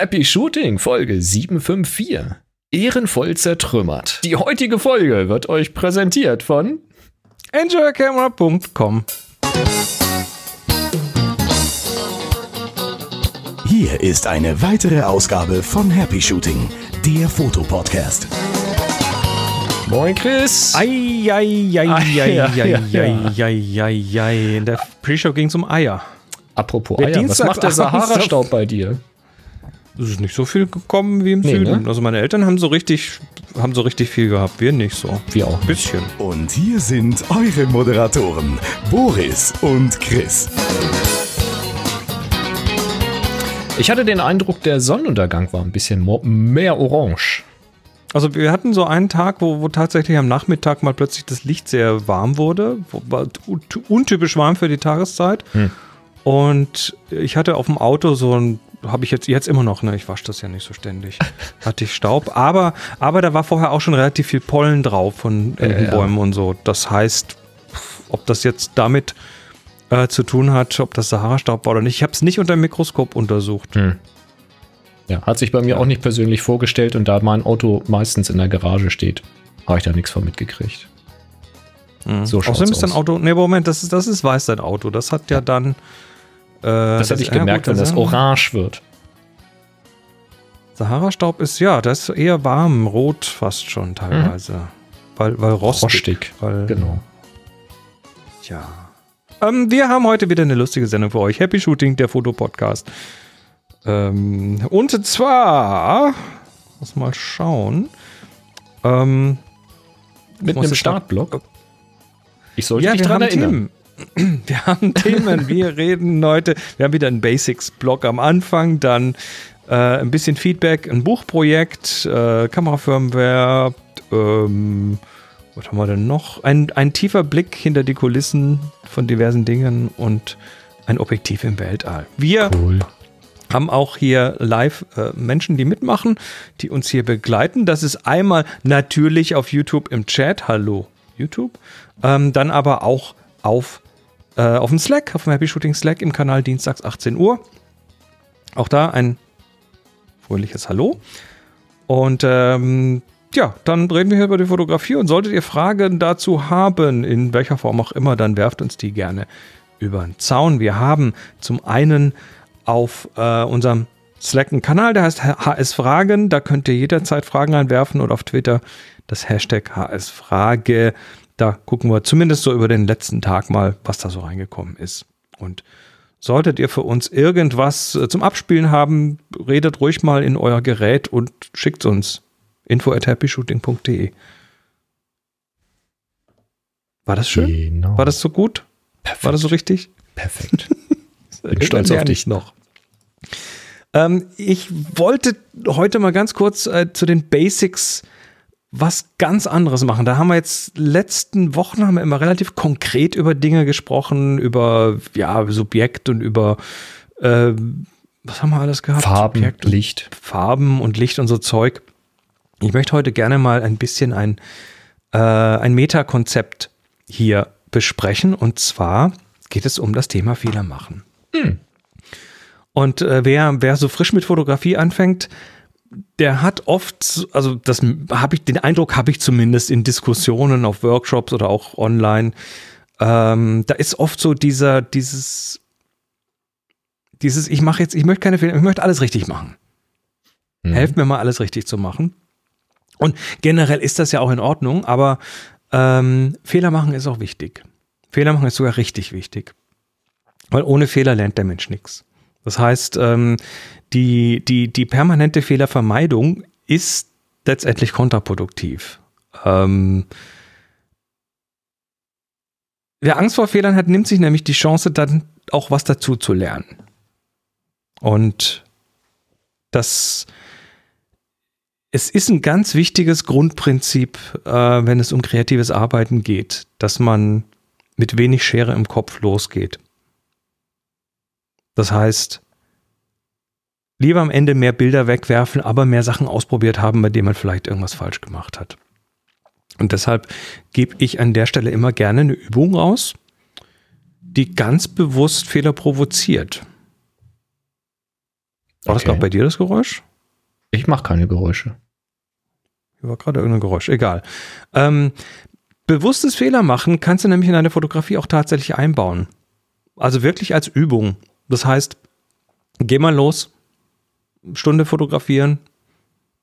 Happy Shooting, Folge 754. Ehrenvoll zertrümmert. Die heutige Folge wird euch präsentiert von enjoycamera.com. Hier ist eine weitere Ausgabe von Happy Shooting, der Fotopodcast. Moin Chris. Ei, ei, ei, ei, ja, ei, ja, ei, ei, ei, ei. In der Pre-Show ging es um Eier. Apropos Wer Eier, was Dienstag macht der Sahara-Staub bei dir? Es ist nicht so viel gekommen wie im Nee, Süden. ne? Also meine Eltern haben so richtig, haben so richtig viel gehabt. Wir nicht so. Wir auch. Bisschen. Und hier sind eure Moderatoren, Boris und Chris. Ich hatte den Eindruck, der Sonnenuntergang war ein bisschen mehr orange. Also wir hatten so einen Tag, wo, wo tatsächlich am Nachmittag mal plötzlich das Licht sehr warm wurde. Wo, war un- untypisch warm für die Tageszeit. Hm. Und ich hatte auf dem Auto so ein, habe ich jetzt, jetzt immer noch, ne, ich wasche das ja nicht so ständig, hatte ich Staub. Aber, aber da war vorher auch schon relativ viel Pollen drauf von irgendwelchen ja. Bäumen und so. Das heißt, ob das jetzt damit äh, zu tun hat, ob das Sahara-Staub war oder nicht. Ich habe es nicht unter dem Mikroskop untersucht. Ja, hat sich bei mir auch nicht persönlich vorgestellt und da mein Auto meistens in der Garage steht, habe ich da nichts von mitgekriegt. Mhm. So Außerdem ist dein. Auto, nee, Moment, das ist, das ist weiß dein Auto. Das hat ja dann. Äh, Das hätte ich gemerkt, wenn das orange wird. Sahara-Staub ist, ja, das ist eher warm, rot fast schon teilweise. Weil, weil rostig. Rostig. Weil, Genau. Ja. Ähm, wir haben heute wieder eine lustige Sendung für euch. Happy Shooting, der Fotopodcast. Ähm, und zwar, muss mal schauen. Ähm, Mit einem Startblock. Ich sollte ja, dich dran erinnern. Themen. Wir haben Themen. Wir reden heute. Wir haben wieder einen Basics-Blog am Anfang, dann äh, ein bisschen Feedback, ein Buchprojekt, äh, Kamerafirmware, ähm, was haben wir denn noch? Ein, ein tiefer Blick hinter die Kulissen von diversen Dingen und ein Objektiv im Weltall. Wir Cool. haben auch hier live äh, Menschen, die mitmachen, die uns hier begleiten. Das ist einmal natürlich auf YouTube im Chat. Hallo YouTube. Ähm, dann aber auch auf, äh, auf dem Slack, auf dem Happy Shooting Slack im Kanal Dienstags 18 Uhr. Auch da ein fröhliches Hallo. Und ähm, ja, dann reden wir hier über die Fotografie und solltet ihr Fragen dazu haben, in welcher Form auch immer, dann werft uns die gerne über den Zaun. Wir haben zum einen auf äh, unserem Slack einen Kanal, der heißt HS Fragen. Da könnt ihr jederzeit Fragen einwerfen und auf Twitter das Hashtag HS Frage. Da gucken wir zumindest so über den letzten Tag mal, was da so reingekommen ist. Und solltet ihr für uns irgendwas äh, zum Abspielen haben, redet ruhig mal in euer Gerät und schickt uns info at happyshooting.de. War das schön? Genau. War das so gut? perfekt? War das so richtig? perfekt? Bin stolz auf dich. noch. Ähm, ich wollte heute mal ganz kurz äh, zu den Basics was ganz anderes machen. Da haben wir jetzt letzten Wochen haben wir immer relativ konkret über Dinge gesprochen, über ja Subjekt und über äh, was haben wir alles gehabt? Farben, Subjekt und Licht. Farben und Licht und so Zeug. Ich möchte heute gerne mal ein bisschen ein, äh, ein Metakonzept hier besprechen. Und zwar geht es um das Thema Fehler machen. Und äh, wer, wer so frisch mit Fotografie anfängt, der hat oft, also das habe ich, den Eindruck habe ich zumindest in Diskussionen auf Workshops oder auch online, ähm, da ist oft so dieser, dieses, dieses, ich mache jetzt, ich möchte keine Fehler, ich möchte alles richtig machen. Mhm. Helft mir mal, alles richtig zu machen. Und generell ist das ja auch in Ordnung, aber ähm, Fehler machen ist auch wichtig. Fehler machen ist sogar richtig wichtig. Weil ohne Fehler lernt der Mensch nichts. Das heißt, ähm, die, die, die permanente Fehlervermeidung ist letztendlich kontraproduktiv. Ähm, wer Angst vor Fehlern hat, nimmt sich nämlich die Chance, dann auch was dazu zu lernen. Und das es ist ein ganz wichtiges Grundprinzip, äh, wenn es um kreatives Arbeiten geht, dass man mit wenig Schere im Kopf losgeht. Das heißt, lieber am Ende mehr Bilder wegwerfen, aber mehr Sachen ausprobiert haben, bei denen man vielleicht irgendwas falsch gemacht hat. Und deshalb gebe ich an der Stelle immer gerne eine Übung raus, die ganz bewusst Fehler provoziert. War das Okay. gerade bei dir das Geräusch? Ich mache keine Geräusche. Hier war gerade irgendein Geräusch, egal. Ähm, bewusstes Fehler machen kannst du nämlich in deine Fotografie auch tatsächlich einbauen. Also wirklich als Übung. Das heißt, geh mal los, Stunde fotografieren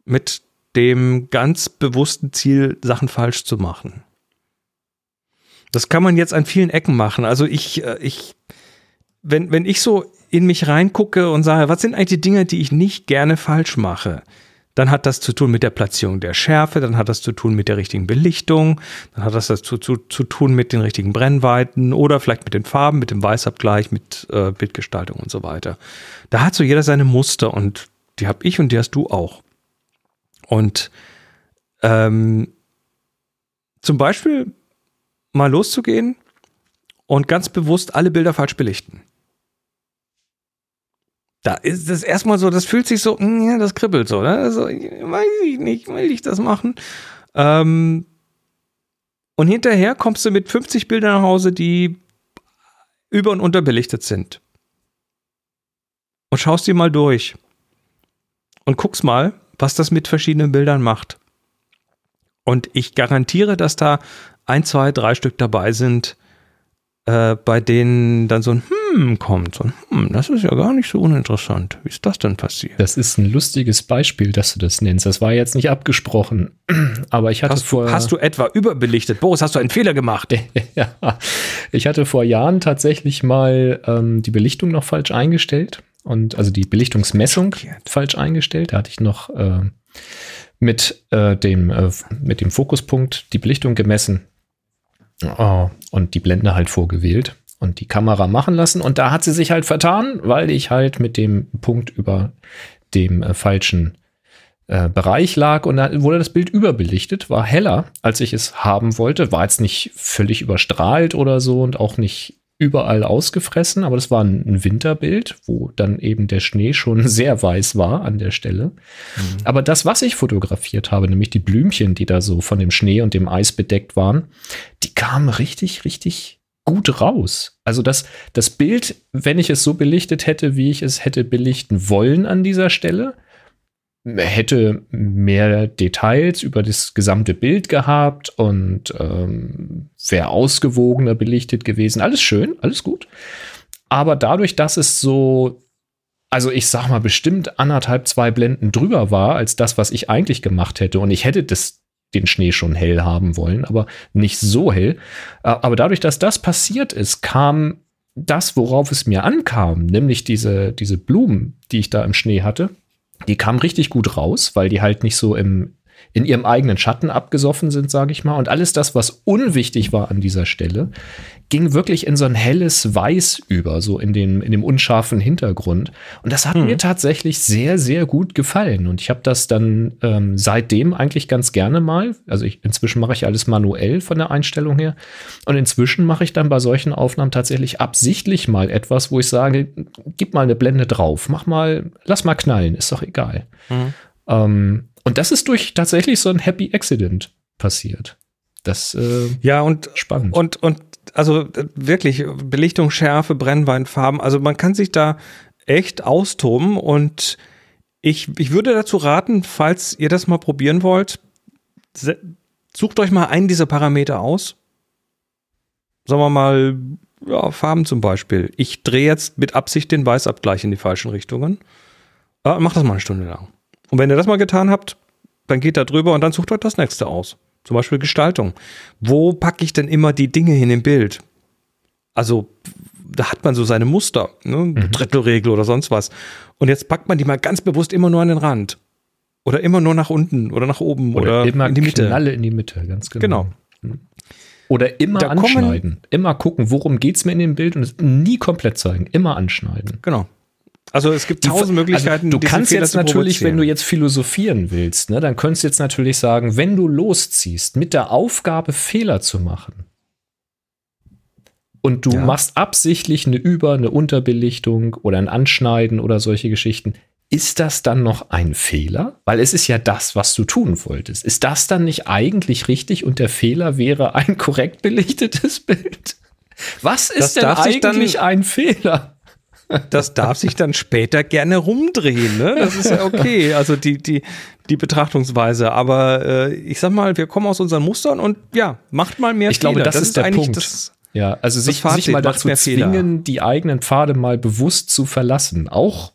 mit dem ganz bewussten Ziel, Sachen falsch zu machen. Das kann man jetzt an vielen Ecken machen. Also ich, äh, ich, wenn, wenn ich so in mich reingucke und sage, was sind eigentlich die Dinge, die ich nicht gerne falsch mache, dann hat das zu tun mit der Platzierung der Schärfe, dann hat das zu tun mit der richtigen Belichtung, dann hat das zu, zu, zu tun mit den richtigen Brennweiten oder vielleicht mit den Farben, mit dem Weißabgleich, mit äh, Bildgestaltung und so weiter. Da hat so jeder seine Muster und die habe ich und die hast du auch. Und ähm, zum Beispiel mal loszugehen und ganz bewusst alle Bilder falsch belichten. Da ist das erstmal so, das fühlt sich so, mm, ja, das kribbelt so, ne? Also, weiß ich nicht, will ich das machen? Ähm, und hinterher kommst du mit 50 Bildern nach Hause, die über- und unterbelichtet sind. Und schaust die mal durch. Und guckst mal, was das mit verschiedenen Bildern macht. Und ich garantiere, dass da ein, zwei, drei Stück dabei sind, äh, bei denen dann so ein Hm kommt. So ein Hm, das ist ja gar nicht so uninteressant. Wie ist das denn passiert? Das ist ein lustiges Beispiel, dass du das nennst. Das war jetzt nicht abgesprochen. Aber ich hatte Hast, vor. du, hast du etwa überbelichtet? Boris, hast du einen Fehler gemacht? ja, ich hatte vor Jahren tatsächlich mal ähm, die Belichtung noch falsch eingestellt und also die Belichtungsmessung falsch eingestellt. Da hatte ich noch äh, mit, äh, dem, äh, mit dem Fokuspunkt die Belichtung gemessen oh, und die Blende halt vorgewählt und die Kamera machen lassen. Und da hat sie sich halt vertan, weil ich halt mit dem Punkt über dem äh, falschen äh, Bereich lag und da wurde das Bild überbelichtet, war heller, als ich es haben wollte, war jetzt nicht völlig überstrahlt oder so und auch nicht überall ausgefressen, aber das war ein, ein Winterbild, wo dann eben der Schnee schon sehr weiß war an der Stelle. Aber das, was ich fotografiert habe, nämlich die Blümchen, die da so von dem Schnee und dem Eis bedeckt waren, die kamen richtig, richtig gut raus. Also das, das Bild, wenn ich es so belichtet hätte, wie ich es hätte belichten wollen an dieser Stelle, hätte mehr Details über das gesamte Bild gehabt und ähm, wäre ausgewogener belichtet gewesen. Alles schön, alles gut. Aber dadurch, dass es so, also ich sag mal, bestimmt anderthalb, zwei Blenden drüber war als das, was ich eigentlich gemacht hätte. Und ich hätte das, den Schnee schon hell haben wollen, aber nicht so hell. Äh, Aber dadurch, dass das passiert ist, kam das, worauf es mir ankam, nämlich diese, diese Blumen, die ich da im Schnee hatte, die kamen richtig gut raus, weil die halt nicht so im, in ihrem eigenen Schatten abgesoffen sind, sage ich mal. Und alles das, was unwichtig war an dieser Stelle, ging wirklich in so ein helles Weiß über, so in, den, in dem unscharfen Hintergrund. Und das hat mir tatsächlich sehr, sehr gut gefallen. Und ich habe das dann ähm, seitdem eigentlich ganz gerne mal. Also ich, inzwischen mache ich alles manuell von der Einstellung her. Und inzwischen mache ich dann bei solchen Aufnahmen tatsächlich absichtlich mal etwas, wo ich sage, gib mal eine Blende drauf, mach mal, lass mal knallen, ist doch egal. Mhm. Ähm, und das ist durch tatsächlich so ein Happy Accident passiert. Das äh, Ja, und spannend. Und, und also äh, wirklich, Belichtung, Schärfe, Brennwein, Farben, also man kann sich da echt austoben und ich, ich würde dazu raten, falls ihr das mal probieren wollt, sucht euch mal einen dieser Parameter aus. Sagen wir mal, ja, Farben zum Beispiel. Ich drehe jetzt mit Absicht den Weißabgleich in die falschen Richtungen. Äh, macht das mal eine Stunde lang. Und wenn ihr das mal getan habt, dann geht da drüber und dann sucht euch das nächste aus. Zum Beispiel Gestaltung. Wo packe ich denn immer die Dinge hin im Bild? Also, da hat man so seine Muster, ne? Drittelregel oder sonst was. Und jetzt packt man die mal ganz bewusst immer nur an den Rand. Oder immer nur nach unten oder nach oben oder, immer in die Mitte. Knalle in die Mitte, ganz genau. Genau. Oder immer Da kommen- anschneiden. Immer gucken, worum geht es mir in dem Bild und es nie komplett zeigen. Immer anschneiden. Genau. Also es gibt Die- tausend Möglichkeiten. Also, du kannst Fehler jetzt natürlich, wenn du jetzt philosophieren willst, ne, dann könntest du jetzt natürlich sagen, wenn du losziehst mit der Aufgabe, Fehler zu machen und du Ja. machst absichtlich eine Über-, eine Unterbelichtung oder ein Anschneiden oder solche Geschichten, ist das dann noch ein Fehler? Weil es ist ja das, was du tun wolltest. Ist das dann nicht eigentlich richtig und der Fehler wäre ein korrekt belichtetes Bild? Was ist Das denn sich dann- eigentlich ein Fehler? Das darf sich dann später gerne rumdrehen. Ne? Das ist ja okay. Also die, die, die Betrachtungsweise. Aber äh, ich sag mal, wir kommen aus unseren Mustern und ja, macht mal mehr Ich glaube, das, ist der Punkt. Das, ja, also sich, Fazit sich mal dazu Fehler. zwingen, die eigenen Pfade mal bewusst zu verlassen. Auch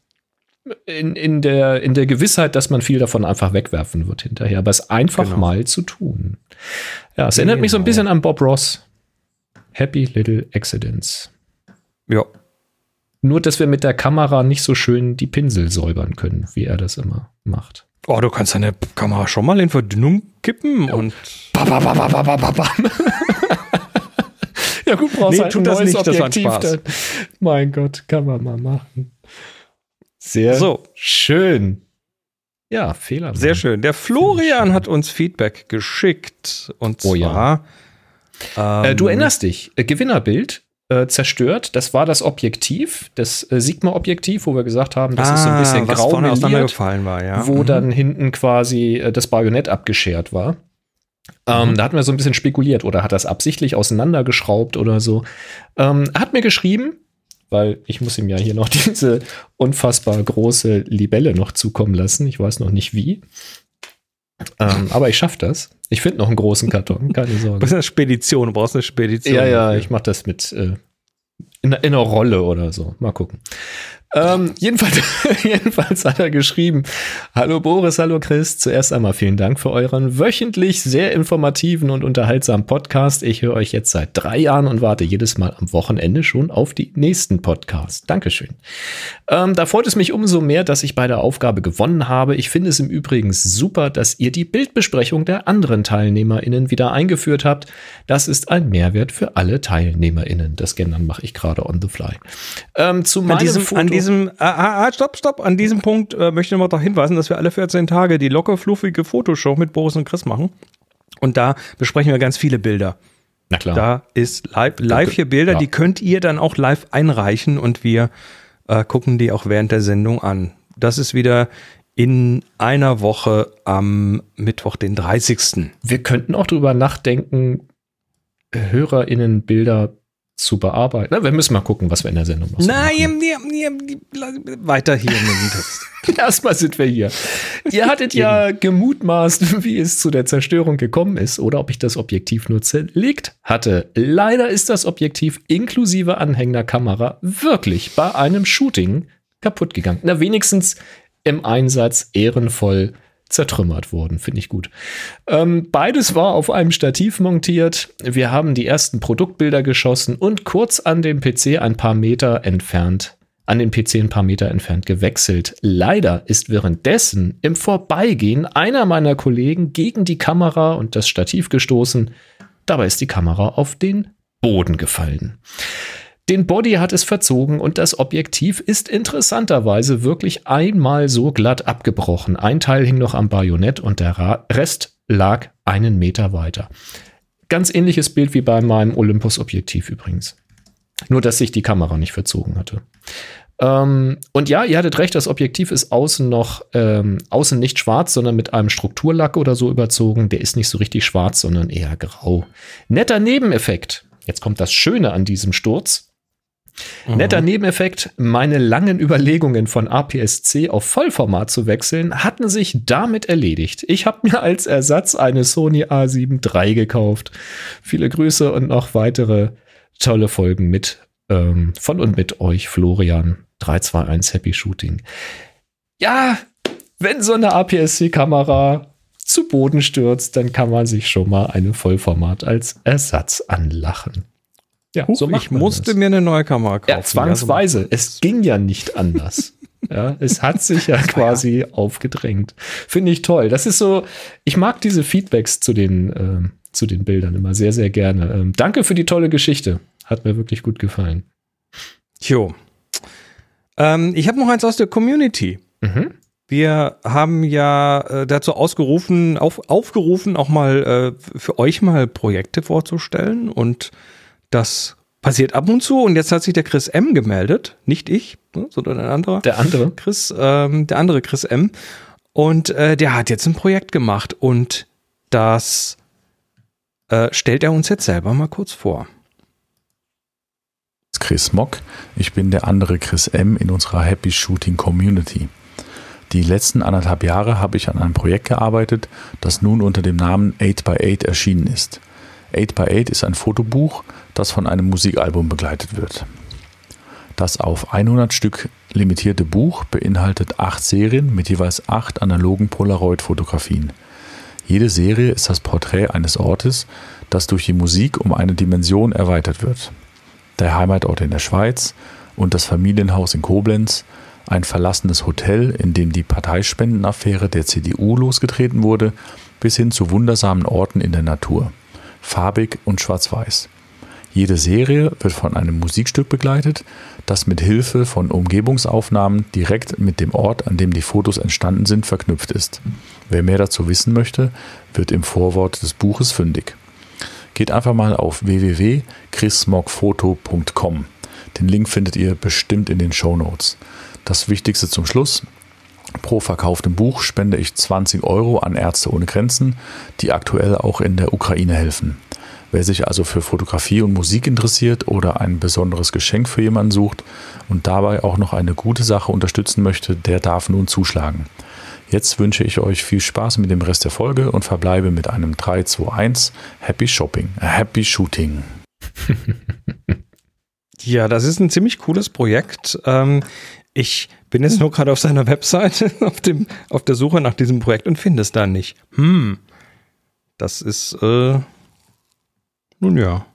in, in, der, in der Gewissheit, dass man viel davon einfach wegwerfen wird hinterher. Aber es einfach Genau. mal zu tun. Ja, es erinnert mich so ein Genau. bisschen an Bob Ross. Happy Little Accidents. ja. Nur, dass wir mit der Kamera nicht so schön die Pinsel säubern können, wie er das immer macht. Oh, du kannst deine Kamera schon mal in Verdünnung kippen und Ba, ba, ba, ba, ba, ba, ba, ja, gut, brauchst Nee, halt ein das neues nicht, Objektiv. Dann. Mein Gott, kann man mal machen. Sehr So. schön. Ja, Fehler. Sehr schön. Der Florian hat uns Feedback geschickt. Und Oh ja. zwar. Äh, du ähm, erinnerst dich, äh, Gewinnerbild äh, zerstört. Das war das Objektiv, das äh, Sigma-Objektiv, wo wir gesagt haben, das ist so ein bisschen Ah, was grau meliert, auseinandergefallen war, ja. wo Mhm. dann hinten quasi äh, das Bajonett abgeschert war. Ähm, Mhm. Da hatten wir so ein bisschen spekuliert oder hat das absichtlich auseinandergeschraubt oder so. Ähm, hat mir geschrieben, weil ich muss ihm ja hier noch diese unfassbar große Libelle noch zukommen lassen. Ich weiß noch nicht wie. Ähm, aber ich schaffe das. Ich finde noch einen großen Karton, keine Du Sorge. bist eine Spedition, du brauchst eine Spedition. Ja, ja, ich mache das mit äh, in, in einer Rolle oder so. Mal gucken. Ähm, jedenfalls, jedenfalls hat er geschrieben: Hallo Boris, hallo Chris. Zuerst einmal vielen Dank für euren wöchentlich sehr informativen und unterhaltsamen Podcast. Ich höre euch jetzt seit drei Jahren und warte jedes Mal am Wochenende schon auf die nächsten Podcasts. Dankeschön. Ähm, da freut es mich umso mehr, dass ich bei der Aufgabe gewonnen habe. Ich finde es im Übrigen super, dass ihr die Bildbesprechung der anderen TeilnehmerInnen wieder eingeführt habt. Das ist ein Mehrwert für alle TeilnehmerInnen. Das Gendern mache ich gerade on the fly. Ähm, zu An meinem diesem, Foto. Diesem, ah, ah, ah, stopp, stopp, an diesem Punkt äh, möchte ich noch darauf hinweisen, dass wir alle 14 Tage die locker fluffige Fotoshow mit Boris und Chris machen. Und da besprechen wir ganz viele Bilder. Na klar. Da ist live, live hier Bilder, Ja. die könnt ihr dann auch live einreichen und wir äh, gucken die auch während der Sendung an. Das ist wieder in einer Woche am Mittwoch, den 30. Wir könnten auch drüber nachdenken, HörerInnen Bilder zu bearbeiten. Na, wir müssen mal gucken, was wir in der Sendung noch machen. Nein, die, weiter hier in den Text. Erstmal sind wir hier. Ihr hattet ja gemutmaßt, wie es zu der Zerstörung gekommen ist oder ob ich das Objektiv nur zerlegt hatte. Leider ist das Objektiv inklusive anhängender Kamera wirklich bei einem Shooting kaputt gegangen. Na, wenigstens im Einsatz ehrenvoll zertrümmert worden, finde ich gut. Ähm, beides war auf einem Stativ montiert. Wir haben die ersten Produktbilder geschossen und kurz an dem PC ein paar Meter entfernt, an den PC ein paar Meter entfernt gewechselt. Leider ist währenddessen im Vorbeigehen einer meiner Kollegen gegen die Kamera und das Stativ gestoßen. Dabei ist die Kamera auf den Boden gefallen. Den Body hat es verzogen und das Objektiv ist interessanterweise wirklich einmal so glatt abgebrochen. Ein Teil hing noch am Bajonett und der Rest lag einen Meter weiter. Ganz ähnliches Bild wie bei meinem Olympus-Objektiv übrigens. Nur, dass sich die Kamera nicht verzogen hatte. Ähm, und ja, ihr hattet recht, das Objektiv ist außen noch, ähm, außen nicht schwarz, sondern mit einem Strukturlack oder so überzogen. Der ist nicht so richtig schwarz, sondern eher grau. Netter Nebeneffekt. Jetzt kommt das Schöne an diesem Sturz. Netter Nebeneffekt, meine langen Überlegungen von APS-C auf Vollformat zu wechseln, hatten sich damit erledigt. Ich habe mir als Ersatz eine Sony A7 III gekauft. Viele Grüße und noch weitere tolle Folgen mit ähm, von und mit euch, Florian. 321 Happy Shooting. Ja, wenn so eine APS-C-Kamera zu Boden stürzt, dann kann man sich schon mal eine Vollformat als Ersatz anlachen. Ja, Huch, ich musste das. mir eine neue Kamera kaufen. Ja, zwangsweise. Es ging ja nicht anders. ja, es hat sich ja quasi aufgedrängt. Finde ich toll. Das ist so, ich mag diese Feedbacks zu den, ähm, zu den Bildern immer sehr, sehr gerne. Ähm, danke für die tolle Geschichte. Hat mir wirklich gut gefallen. Jo. Ähm, ich habe noch eins aus der Community. Mhm. Wir haben ja äh, dazu ausgerufen, auf, aufgerufen, auch mal äh, für euch mal Projekte vorzustellen. Und das passiert ab und zu. Und jetzt hat sich der Chris M. gemeldet. Nicht ich, ne, sondern ein anderer. Der andere. Chris, ähm, der andere Chris M. Und äh, der hat jetzt ein Projekt gemacht. Und das äh, stellt er uns jetzt selber mal kurz vor. Chris Mock. Ich bin der andere Chris M in unserer Happy Shooting Community. Die letzten anderthalb Jahre habe ich an einem Projekt gearbeitet, das nun unter dem Namen 8x8 erschienen ist. 8x8 ist ein Fotobuch, das von einem Musikalbum begleitet wird. Das auf 100 Stück limitierte Buch beinhaltet acht Serien mit jeweils acht analogen Polaroid-Fotografien. Jede Serie ist das Porträt eines Ortes, das durch die Musik um eine Dimension erweitert wird. Der Heimatort in der Schweiz und das Familienhaus in Koblenz, ein verlassenes Hotel, in dem die Parteispendenaffäre der CDU losgetreten wurde, bis hin zu wundersamen Orten in der Natur. Farbig und schwarz-weiß. Jede Serie wird von einem Musikstück begleitet, das mit Hilfe von Umgebungsaufnahmen direkt mit dem Ort, an dem die Fotos entstanden sind, verknüpft ist. Wer mehr dazu wissen möchte, wird im Vorwort des Buches fündig. Geht einfach mal auf www.chrismogfoto.com. Den Link findet ihr bestimmt in den Show Notes. Das Wichtigste zum Schluss. Pro verkauftem Buch spende ich 20 Euro an Ärzte ohne Grenzen, die aktuell auch in der Ukraine helfen. Wer sich also für Fotografie und Musik interessiert oder ein besonderes Geschenk für jemanden sucht und dabei auch noch eine gute Sache unterstützen möchte, der darf nun zuschlagen. Jetzt wünsche ich euch viel Spaß mit dem Rest der Folge und verbleibe mit einem 3, 2, 1 Happy Shopping, Happy Shooting. ja, das ist ein ziemlich cooles Projekt. Ähm, ich bin jetzt nur gerade auf seiner Webseite auf, dem, auf der Suche nach diesem Projekt und finde es da nicht. Hm, das ist äh, nun ja.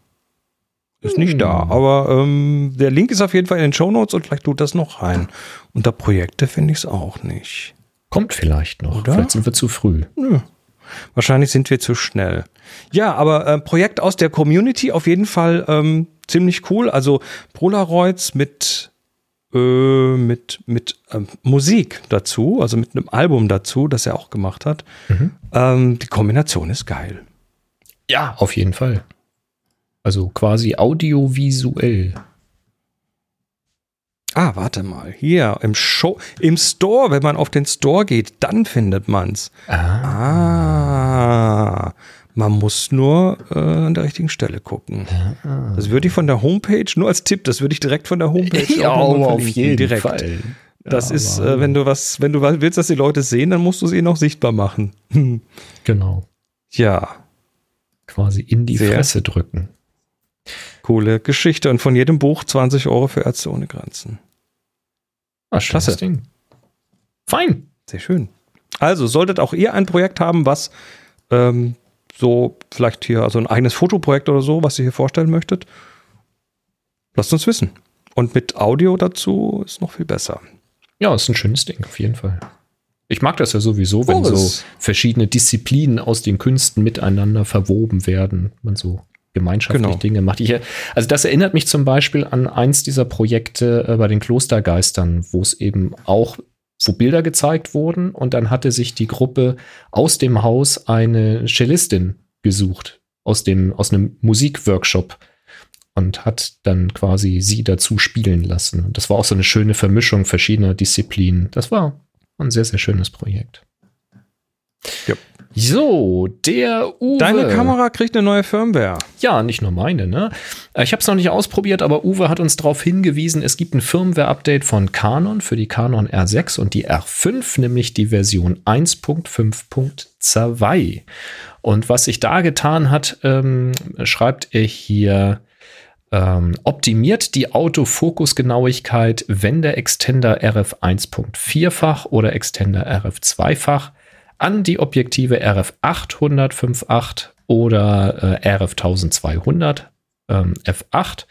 Ist nicht da, hm. aber ähm, der Link ist auf jeden Fall in den Show Notes und vielleicht tut das noch rein. Unter Projekte finde ich es auch nicht. Kommt vielleicht noch. Oder? Vielleicht sind wir zu früh. Nö. Wahrscheinlich sind wir zu schnell. Ja, aber äh, Projekt aus der Community auf jeden Fall ähm, ziemlich cool. Also Polaroids mit äh, mit mit ähm, Musik dazu, also mit einem Album dazu, das er auch gemacht hat. Mhm. Ähm, die Kombination ist geil. Ja, auf jeden Fall. Also quasi audiovisuell. Ah, warte mal. Hier im Show, im Store, wenn man auf den Store geht, dann findet man's. Ah. ah man muss nur äh, an der richtigen Stelle gucken. Ah. Das würde ich von der Homepage, nur als Tipp, das würde ich direkt von der Homepage ja, auf jeden direkt. Fall. Das ja, ist, äh, wenn du was, wenn du willst, dass die Leute sehen, dann musst du sie noch sichtbar machen. genau. Ja. Quasi in die Sehr. Fresse drücken. Coole Geschichte. Und von jedem Buch 20 Euro für Ärzte ohne Grenzen. Ah, Klasse. Ding. Fein. Sehr schön. Also, solltet auch ihr ein Projekt haben, was ähm, so vielleicht hier, also ein eigenes Fotoprojekt oder so, was ihr hier vorstellen möchtet, lasst uns wissen. Und mit Audio dazu ist noch viel besser. Ja, ist ein schönes Ding, auf jeden Fall. Ich mag das ja sowieso, wenn oh, so verschiedene Disziplinen aus den Künsten miteinander verwoben werden. Man so gemeinschaftlich genau. Dinge macht. Ich, also das erinnert mich zum Beispiel an eins dieser Projekte äh, bei den Klostergeistern, wo es eben auch wo Bilder gezeigt wurden und dann hatte sich die Gruppe aus dem Haus eine Cellistin gesucht aus dem aus einem Musikworkshop und hat dann quasi sie dazu spielen lassen. Und das war auch so eine schöne Vermischung verschiedener Disziplinen. Das war ein sehr sehr schönes Projekt. Ja. So, der Uwe. Deine Kamera kriegt eine neue Firmware. Ja, nicht nur meine, ne? Äh, ich habe es noch nicht ausprobiert, aber Uwe hat uns darauf hingewiesen, es gibt ein Firmware-Update von Canon für die Canon R6 und die R5, nämlich die Version 1.5.2. Und was sich da getan hat, ähm, schreibt er hier, ähm, optimiert die Autofokusgenauigkeit, wenn der Extender RF 1.4-fach oder Extender RF 2-fach an die Objektive RF 800 5.8 oder äh, RF 1200 ähm, f8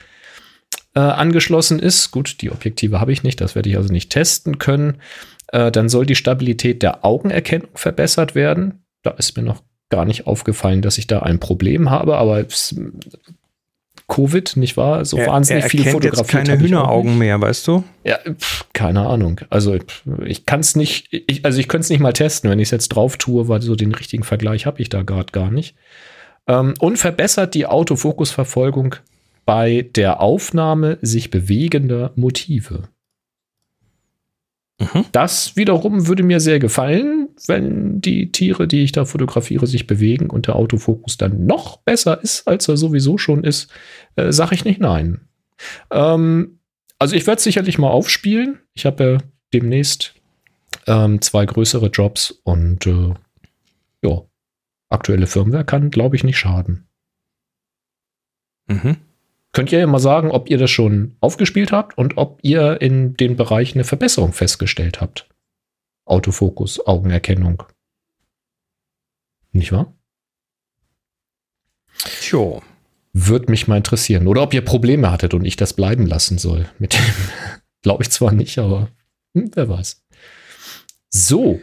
äh, angeschlossen ist. Gut, die Objektive habe ich nicht, das werde ich also nicht testen können. Äh, dann soll die Stabilität der Augenerkennung verbessert werden. Da ist mir noch gar nicht aufgefallen, dass ich da ein Problem habe, aber es Covid, nicht wahr? So er, wahnsinnig er viel fotografiert. Jetzt keine Hühneraugen mehr, weißt du? Ja, pff, keine Ahnung. Also ich kann es nicht, ich, also ich könnte es nicht mal testen, wenn ich es jetzt drauf tue, weil so den richtigen Vergleich habe ich da gerade gar nicht. Ähm, und verbessert die Autofokusverfolgung bei der Aufnahme sich bewegender Motive. Mhm. Das wiederum würde mir sehr gefallen, wenn die Tiere, die ich da fotografiere, sich bewegen und der Autofokus dann noch besser ist, als er sowieso schon ist, äh, sage ich nicht nein. Ähm, also ich werde sicherlich mal aufspielen. Ich habe ja demnächst ähm, zwei größere Jobs und äh, ja, aktuelle Firmware kann, glaube ich, nicht schaden. Mhm. Könnt ihr ja mal sagen, ob ihr das schon aufgespielt habt und ob ihr in den Bereich eine Verbesserung festgestellt habt. Autofokus, Augenerkennung. Nicht wahr? Tjo. Würde mich mal interessieren. Oder ob ihr Probleme hattet und ich das bleiben lassen soll. Mit dem glaube ich zwar nicht, aber hm, wer weiß. So,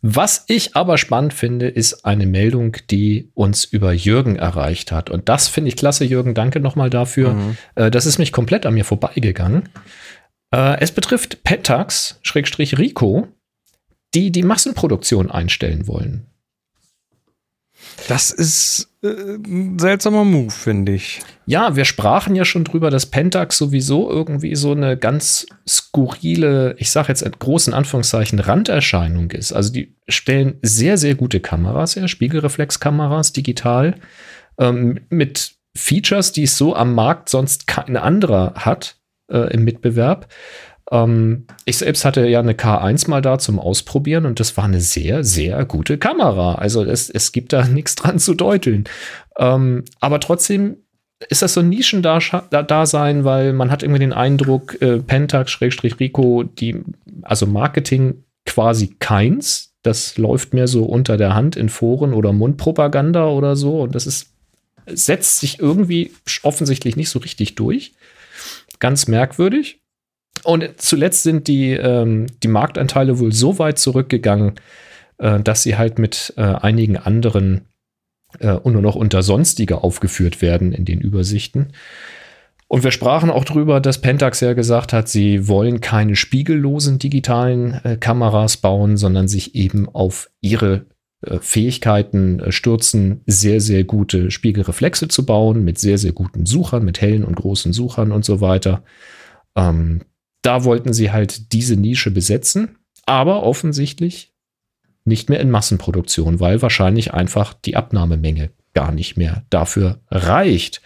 was ich aber spannend finde, ist eine Meldung, die uns über Jürgen erreicht hat. Und das finde ich klasse, Jürgen. Danke nochmal dafür. Mhm. Äh, das ist mich komplett an mir vorbeigegangen. Äh, es betrifft Pentax, Schrägstrich Rico, die die Massenproduktion einstellen wollen. Das ist äh, ein seltsamer Move, finde ich. Ja, wir sprachen ja schon drüber, dass Pentax sowieso irgendwie so eine ganz skurrile, ich sage jetzt in großen Anführungszeichen, Randerscheinung ist. Also die stellen sehr, sehr gute Kameras her, Spiegelreflexkameras, digital, ähm, mit Features, die es so am Markt sonst kein anderer hat äh, im Mitbewerb. Ähm, ich selbst hatte ja eine K1 mal da zum Ausprobieren und das war eine sehr, sehr gute Kamera. Also es, es gibt da nichts dran zu deuteln. Ähm, aber trotzdem ist das so ein Nischendasein, weil man hat irgendwie den Eindruck, äh, Pentax-Rico, die, also Marketing quasi keins. Das läuft mehr so unter der Hand in Foren oder Mundpropaganda oder so. Und das ist, setzt sich irgendwie offensichtlich nicht so richtig durch. Ganz merkwürdig. Und zuletzt sind die, ähm, die Marktanteile wohl so weit zurückgegangen, äh, dass sie halt mit äh, einigen anderen äh, und nur noch unter Sonstige aufgeführt werden in den Übersichten. Und wir sprachen auch darüber, dass Pentax ja gesagt hat, sie wollen keine spiegellosen digitalen äh, Kameras bauen, sondern sich eben auf ihre äh, Fähigkeiten äh, stürzen, sehr, sehr gute Spiegelreflexe zu bauen, mit sehr, sehr guten Suchern, mit hellen und großen Suchern und so weiter. Ähm, da wollten sie halt diese Nische besetzen, aber offensichtlich nicht mehr in Massenproduktion, weil wahrscheinlich einfach die Abnahmemenge gar nicht mehr dafür reicht.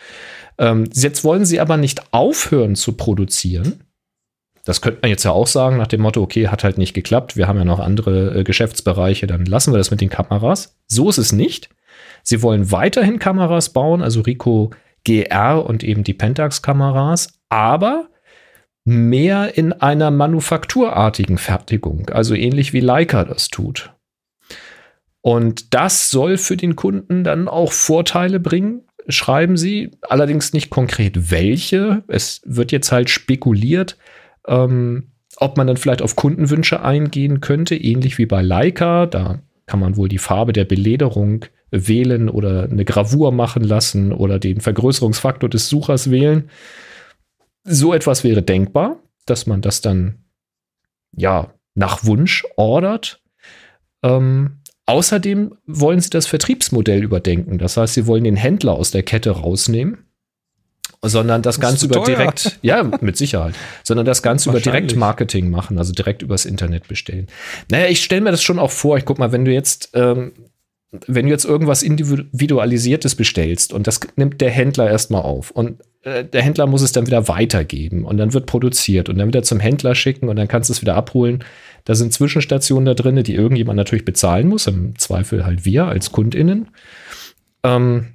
Ähm, jetzt wollen sie aber nicht aufhören zu produzieren. Das könnte man jetzt ja auch sagen, nach dem Motto, okay, hat halt nicht geklappt, wir haben ja noch andere äh, Geschäftsbereiche, dann lassen wir das mit den Kameras. So ist es nicht. Sie wollen weiterhin Kameras bauen, also Rico GR und eben die Pentax-Kameras, aber mehr in einer manufakturartigen Fertigung, also ähnlich wie Leica das tut. Und das soll für den Kunden dann auch Vorteile bringen, schreiben sie, allerdings nicht konkret welche. Es wird jetzt halt spekuliert, ähm, ob man dann vielleicht auf Kundenwünsche eingehen könnte, ähnlich wie bei Leica. Da kann man wohl die Farbe der Belederung wählen oder eine Gravur machen lassen oder den Vergrößerungsfaktor des Suchers wählen so etwas wäre denkbar, dass man das dann ja nach Wunsch ordert. Ähm, außerdem wollen sie das Vertriebsmodell überdenken. Das heißt, sie wollen den Händler aus der Kette rausnehmen, sondern das, das Ganze über direkt, ja, mit Sicherheit, sondern das Ganze über Direktmarketing machen, also direkt übers Internet bestellen. Naja, ich stelle mir das schon auch vor. Ich guck mal, wenn du jetzt ähm, wenn du jetzt irgendwas Individualisiertes bestellst und das nimmt der Händler erstmal auf und der Händler muss es dann wieder weitergeben und dann wird produziert und dann wieder zum Händler schicken und dann kannst du es wieder abholen. Da sind Zwischenstationen da drin, die irgendjemand natürlich bezahlen muss, im Zweifel halt wir als KundInnen. Ähm,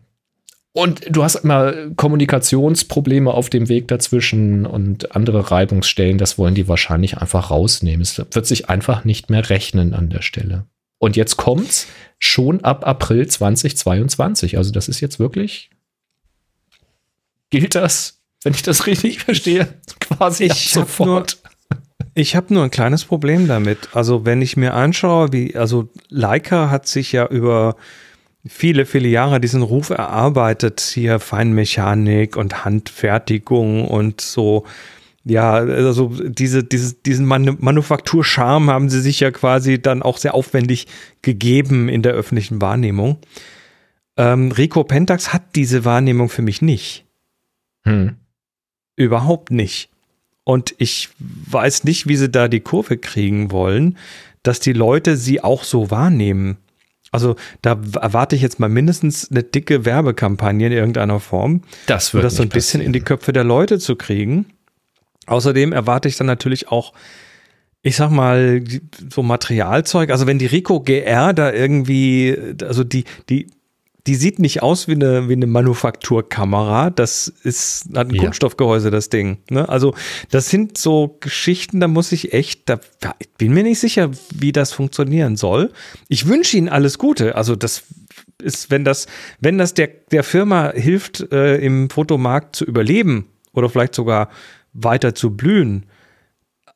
und du hast immer Kommunikationsprobleme auf dem Weg dazwischen und andere Reibungsstellen, das wollen die wahrscheinlich einfach rausnehmen. Es wird sich einfach nicht mehr rechnen an der Stelle. Und jetzt kommt's schon ab April 2022. Also das ist jetzt wirklich, gilt das, wenn ich das richtig verstehe, quasi ich sofort. Ich habe nur ein kleines Problem damit. Also wenn ich mir anschaue, wie, also Leica hat sich ja über viele, viele Jahre diesen Ruf erarbeitet, hier Feinmechanik und Handfertigung und so ja, also diese, dieses, diesen Manu Manufakturscharme haben sie sich ja quasi dann auch sehr aufwendig gegeben in der öffentlichen Wahrnehmung. Ähm, Rico Pentax hat diese Wahrnehmung für mich nicht. Hm. Überhaupt nicht. Und ich weiß nicht, wie sie da die Kurve kriegen wollen, dass die Leute sie auch so wahrnehmen. Also da erwarte ich jetzt mal mindestens eine dicke Werbekampagne in irgendeiner Form, Das um das so ein bisschen in die passieren. Köpfe der Leute zu kriegen. Außerdem erwarte ich dann natürlich auch, ich sag mal, so Materialzeug. Also wenn die Rico GR da irgendwie, also die, die, die sieht nicht aus wie eine, wie eine Manufakturkamera. Das ist, hat ein Ja. Kunststoffgehäuse, das Ding. Ne? Also das sind so Geschichten, da muss ich echt, da ich bin mir nicht sicher, wie das funktionieren soll. Ich wünsche Ihnen alles Gute. Also das ist, wenn das, wenn das der, der Firma hilft, äh, im Fotomarkt zu überleben oder vielleicht sogar weiter zu blühen,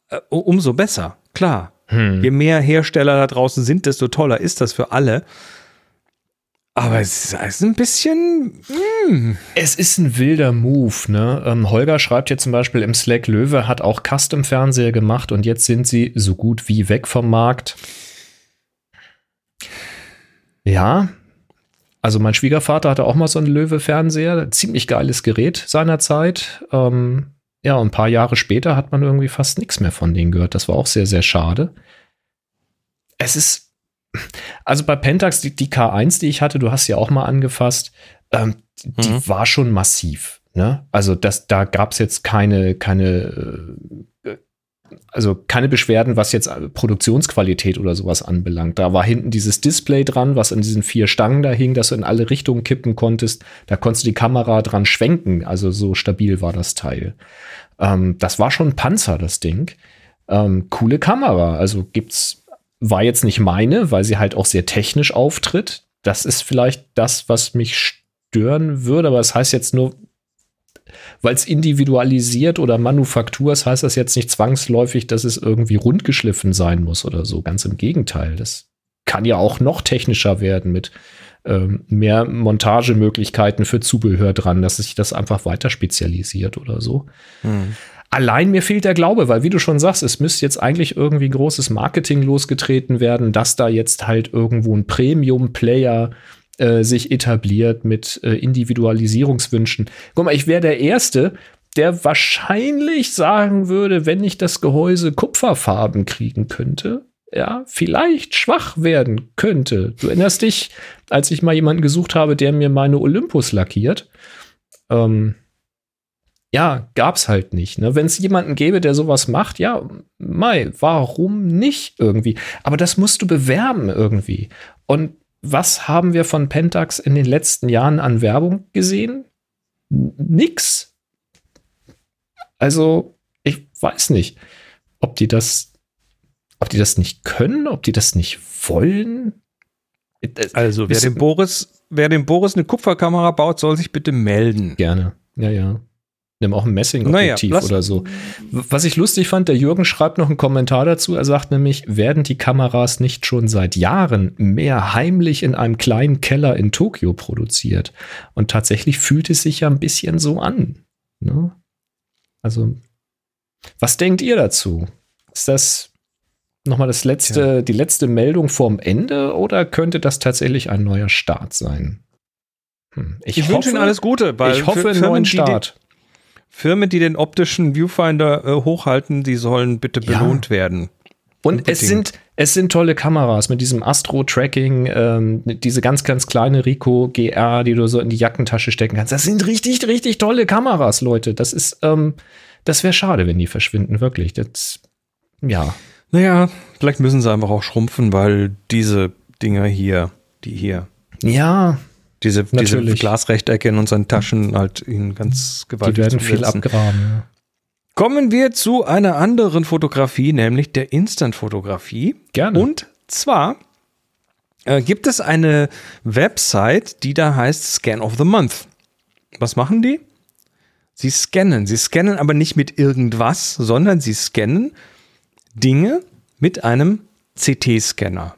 äh, umso besser. Klar. Hm. Je mehr Hersteller da draußen sind, desto toller ist das für alle. Aber es ist ein bisschen. Es ist ein wilder Move, ne? Ähm, Holger schreibt hier zum Beispiel im Slack Löwe hat auch Custom-Fernseher gemacht und jetzt sind sie so gut wie weg vom Markt. Ja. Also mein Schwiegervater hatte auch mal so einen Löwe-Fernseher, ziemlich geiles Gerät seinerzeit. Ähm, ja, und ein paar Jahre später hat man irgendwie fast nichts mehr von denen gehört. Das war auch sehr, sehr schade. Es ist, also bei Pentax, die, die K1, die ich hatte, du hast ja auch mal angefasst, ähm, die Mhm. war schon massiv. Ne? Also das, da gab es jetzt keine, keine, äh, also keine Beschwerden, was jetzt äh, Produktionsqualität oder sowas anbelangt. Da war hinten dieses Display dran, was an diesen vier Stangen da hing, dass du in alle Richtungen kippen konntest. Da konntest du die Kamera dran schwenken. Also so stabil war das Teil. Ähm, das war schon ein Panzer, das Ding. Ähm, coole Kamera. Also gibt's, war jetzt nicht meine, weil sie halt auch sehr technisch auftritt. Das ist vielleicht das, was mich stören würde, aber es das heißt jetzt nur, weil es individualisiert oder Manufaktur ist, heißt das jetzt nicht zwangsläufig, dass es irgendwie rundgeschliffen sein muss oder so. Ganz im Gegenteil. Das kann ja auch noch technischer werden mit ähm, mehr Montagemöglichkeiten für Zubehör dran, dass sich das einfach weiter spezialisiert oder so. Allein mir fehlt der Glaube, weil wie du schon sagst, es müsste jetzt eigentlich irgendwie großes Marketing losgetreten werden, dass da jetzt halt irgendwo ein Premium-Player äh, sich etabliert mit äh, Individualisierungswünschen. Guck mal, ich wäre der Erste, der wahrscheinlich sagen würde, wenn ich das Gehäuse Kupferfarben kriegen könnte, ja, vielleicht schwach werden könnte. Du erinnerst dich, als ich mal jemanden gesucht habe, der mir meine Olympus lackiert. Ähm, ja, gab's halt nicht. Ne? Wenn es jemanden gäbe, der sowas macht, ja, Mai, warum nicht irgendwie? Aber das musst du bewerben irgendwie. Und was haben wir von Pentax in den letzten Jahren an Werbung gesehen? Nix. Also, ich weiß nicht, ob die das, ob die das nicht können, ob die das nicht wollen. Also, wer dem Boris, wer dem Boris eine Kupferkamera baut, soll sich bitte melden. Gerne. Ja, ja. Nimm auch ein Messing-Objektiv Naja, oder so. Was ich lustig fand, der Jürgen schreibt noch einen Kommentar dazu. Er sagt nämlich, werden die Kameras nicht schon seit Jahren mehr heimlich in einem kleinen Keller in Tokio produziert? Und tatsächlich fühlt es sich ja ein bisschen so an. Ne? Also, was denkt ihr dazu? Ist das nochmal das letzte, die letzte Meldung vorm Ende oder könnte das tatsächlich ein neuer Start sein? Hm, Ich, wünsche Ihnen alles Gute, weil ich hoffe, einen neuen Start. Firmen, die den optischen Viewfinder äh, hochhalten, die sollen bitte Ja. belohnt werden. Und es sind, es sind tolle Kameras mit diesem Astro-Tracking, ähm, diese ganz, ganz kleine Rico GR, die du so in die Jackentasche stecken kannst. Das sind richtig, richtig tolle Kameras, Leute. Das ist, ähm, das wäre schade, wenn die verschwinden, wirklich. Das, ja. Naja, vielleicht müssen sie einfach auch schrumpfen, weil diese Dinger hier, die hier, Ja, diese, diese. Glasrechtecke in unseren Taschen halt ihnen ganz die gewaltig werden viel abgraben. Ja. Kommen wir zu einer anderen Fotografie, nämlich der Instant-Fotografie. Gerne. Und zwar äh, gibt es eine Website, die da heißt Scan of the Month. Was machen die? Sie scannen. Sie scannen aber nicht mit irgendwas, sondern sie scannen Dinge mit einem CT-Scanner.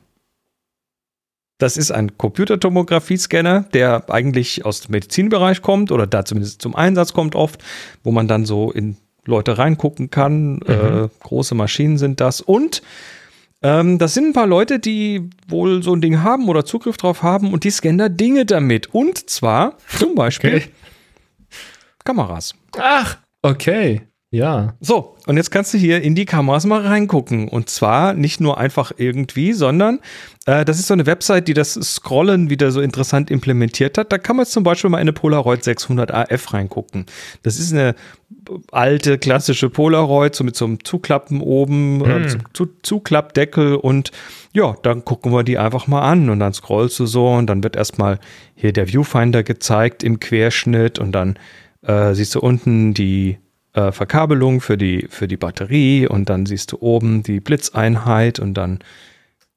Das ist ein Computertomographie-Scanner, der eigentlich aus dem Medizinbereich kommt oder da zumindest zum Einsatz kommt oft, wo man dann so in Leute reingucken kann. Äh, große Maschinen sind das. Und ähm, das sind ein paar Leute, die wohl so ein Ding haben oder Zugriff drauf haben und die scannen da Dinge damit. Und zwar zum Beispiel Okay. Kameras. Ach, okay. Ja. So, und jetzt kannst du hier in die Kameras mal reingucken. Und zwar nicht nur einfach irgendwie, sondern äh, das ist so eine Website, die das Scrollen wieder so interessant implementiert hat. Da kann man zum Beispiel mal in eine Polaroid 600 AF reingucken. Das ist eine alte, klassische Polaroid, so mit so einem Zuklappen oben, äh, Hm. zu, zu, Zuklappdeckel und ja, dann gucken wir die einfach mal an und dann scrollst du so und dann wird erstmal hier der Viewfinder gezeigt im Querschnitt und dann äh, siehst du unten die äh, Verkabelung für die, für die Batterie und dann siehst du oben die Blitzeinheit und dann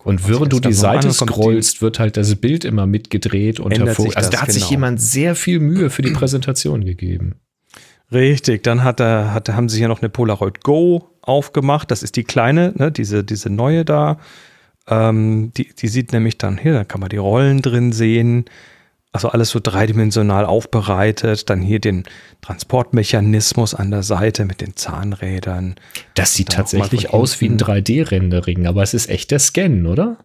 Und sich während du die Seite scrollst, wird halt das Bild immer mitgedreht und Ändert hervor. sich Also da hat sich genau. jemand sehr viel Mühe für die Präsentation gegeben. Richtig, dann hat er, hat, haben sie hier noch eine Polaroid Go aufgemacht. Das ist die kleine, ne, diese, diese neue da. Ähm, die, die sieht nämlich dann hier, da kann man die Rollen drin sehen. Also alles so dreidimensional aufbereitet. Dann hier den Transportmechanismus an der Seite mit den Zahnrädern. Das sieht tatsächlich aus wie ein hinten. 3D-Rendering, aber es ist echt der Scan, oder?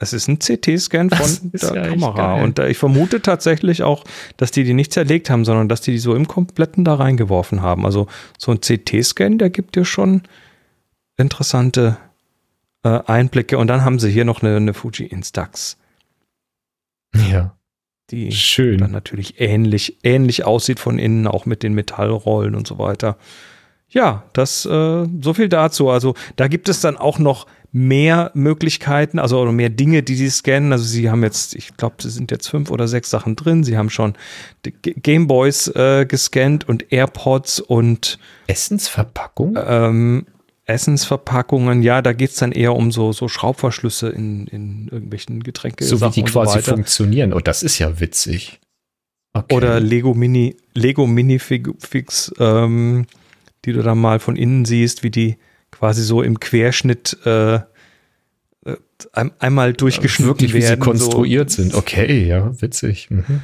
Es ist ein CT-Scan von der ja Kamera. Und äh, ich vermute tatsächlich auch, dass die die nicht zerlegt haben, sondern dass die die so im Kompletten da reingeworfen haben. Also so ein CT-Scan, der gibt dir schon interessante äh, Einblicke. Und dann haben sie hier noch eine, eine Fuji Instax, Ja. Die dann Schön. natürlich ähnlich, ähnlich aussieht von innen, auch mit den Metallrollen und so weiter. Ja, das äh, so viel dazu. Also da gibt es dann auch noch mehr Möglichkeiten, also mehr Dinge, die sie scannen. Also sie haben jetzt, ich glaube, es sind jetzt fünf oder sechs Sachen drin. Sie haben schon Gameboys äh, gescannt und AirPods und Essensverpackung? ähm, Essensverpackungen. Ja, da geht's dann eher um so, so Schraubverschlüsse in, in irgendwelchen Getränke. so wie die und quasi weiter. funktionieren. Oh, das ist ja witzig. Okay. Oder Lego Mini, Lego Minifix, ähm, die du dann mal von innen siehst, wie die quasi so im Querschnitt äh, äh, ein, einmal durchgeschnitten wirklich, wie sie werden. konstruiert so. sind. Okay, ja, witzig. Mhm.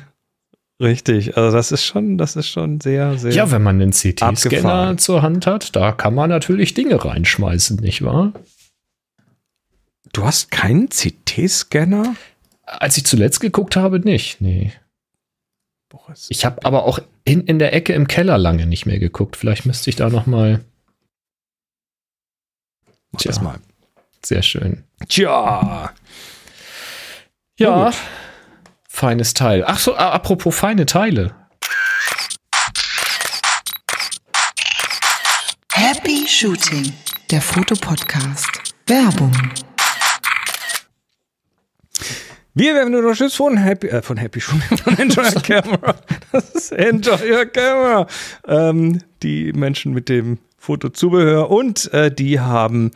Richtig, also das ist schon, das ist schon sehr, sehr. Ja, wenn man einen CT-Scanner zur Hand hat, da kann man natürlich Dinge reinschmeißen, nicht wahr? du hast keinen CT-Scanner? Als ich zuletzt geguckt habe, nicht. Nee. Boris. Ich habe aber auch in, in der Ecke im Keller lange nicht mehr geguckt. Vielleicht müsste ich da noch mal. Mach das Tja. mal. Sehr schön. Tja. Ja, gut. Feines Teil. Ach so, a- apropos feine Teile. Happy Shooting, der Fotopodcast. Werbung. Wir werden unterstützt von Happy, äh, von Happy Shooting, von Enjoy Your Camera. Das ist Enjoy Your Camera. Ähm, die Menschen mit dem Fotozubehör und äh, die haben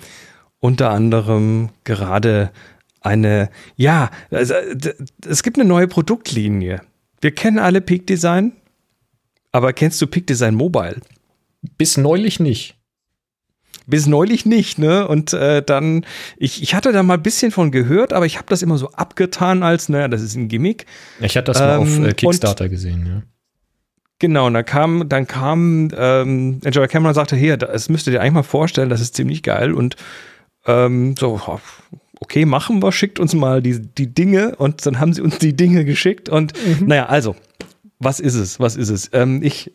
unter anderem gerade eine, ja, also, es gibt eine neue Produktlinie. Wir kennen alle Peak Design, aber kennst du Peak Design Mobile? Bis neulich nicht. Bis neulich nicht, ne? Und äh, dann, ich, ich hatte da mal ein bisschen von gehört, aber ich habe das immer so abgetan als, naja, das ist ein Gimmick. Ich hatte das mal Ähm, auf äh, und- Kickstarter gesehen, ja. Genau, und dann kam, dann kam ähm, Enjoy Cameron und sagte, hier, das müsst ihr dir eigentlich mal vorstellen, das ist ziemlich geil. Und ähm, so, okay, machen wir, schickt uns mal die, die Dinge und dann haben sie uns die Dinge geschickt. Und naja, also, was ist es? Was ist es? Ähm, ich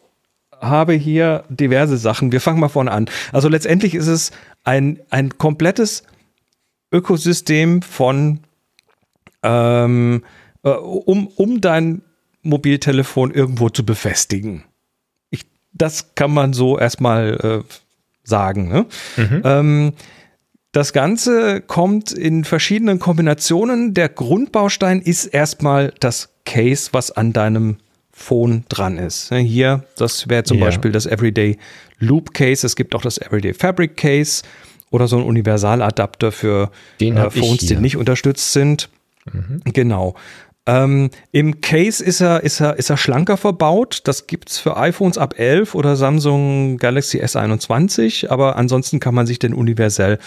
habe hier diverse Sachen. Wir fangen mal vorne an. Also letztendlich ist es ein, ein komplettes Ökosystem von ähm, äh, um, um dein Mobiltelefon irgendwo zu befestigen. Ich, das kann man so erstmal äh, sagen. Ne? Ähm, das Ganze kommt in verschiedenen Kombinationen. Der Grundbaustein ist erstmal das Case, was an deinem Phone dran ist. Hier, das wäre zum Ja. Beispiel das Everyday Loop Case. Es gibt auch das Everyday Fabric Case oder so ein Universaladapter für äh, Phones, die nicht unterstützt sind. Genau. Ähm, Im Case ist er, ist, er, ist er schlanker verbaut. Das gibt es für iPhones ab 11 oder Samsung Galaxy S21. Aber ansonsten kann man sich den universell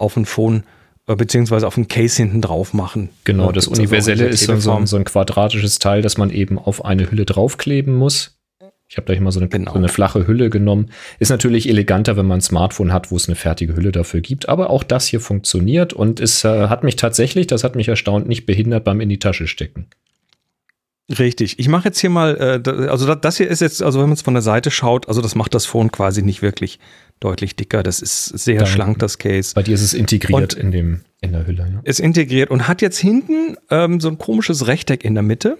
auf ein Phone äh, beziehungsweise auf ein Case hinten drauf machen. Genau, Ja, das also Universelle ist so, so, so ein quadratisches Teil, das man eben auf eine Hülle draufkleben muss. Ich habe da mal so eine, Genau. so eine flache Hülle genommen. Ist natürlich eleganter, wenn man ein Smartphone hat, wo es eine fertige Hülle dafür gibt. Aber auch das hier funktioniert und es äh, hat mich tatsächlich, das hat mich erstaunt, nicht behindert beim in die Tasche stecken. Richtig. Ich mache jetzt hier mal, äh, also da- das hier ist jetzt, also wenn man es von der Seite schaut, also das macht das Phone quasi nicht wirklich deutlich dicker. Das ist sehr Da- schlank, das Case. Bei dir ist es integriert Und- in, dem, in der Hülle. Ja. Ist integriert und hat jetzt hinten ähm, so ein komisches Rechteck in der Mitte.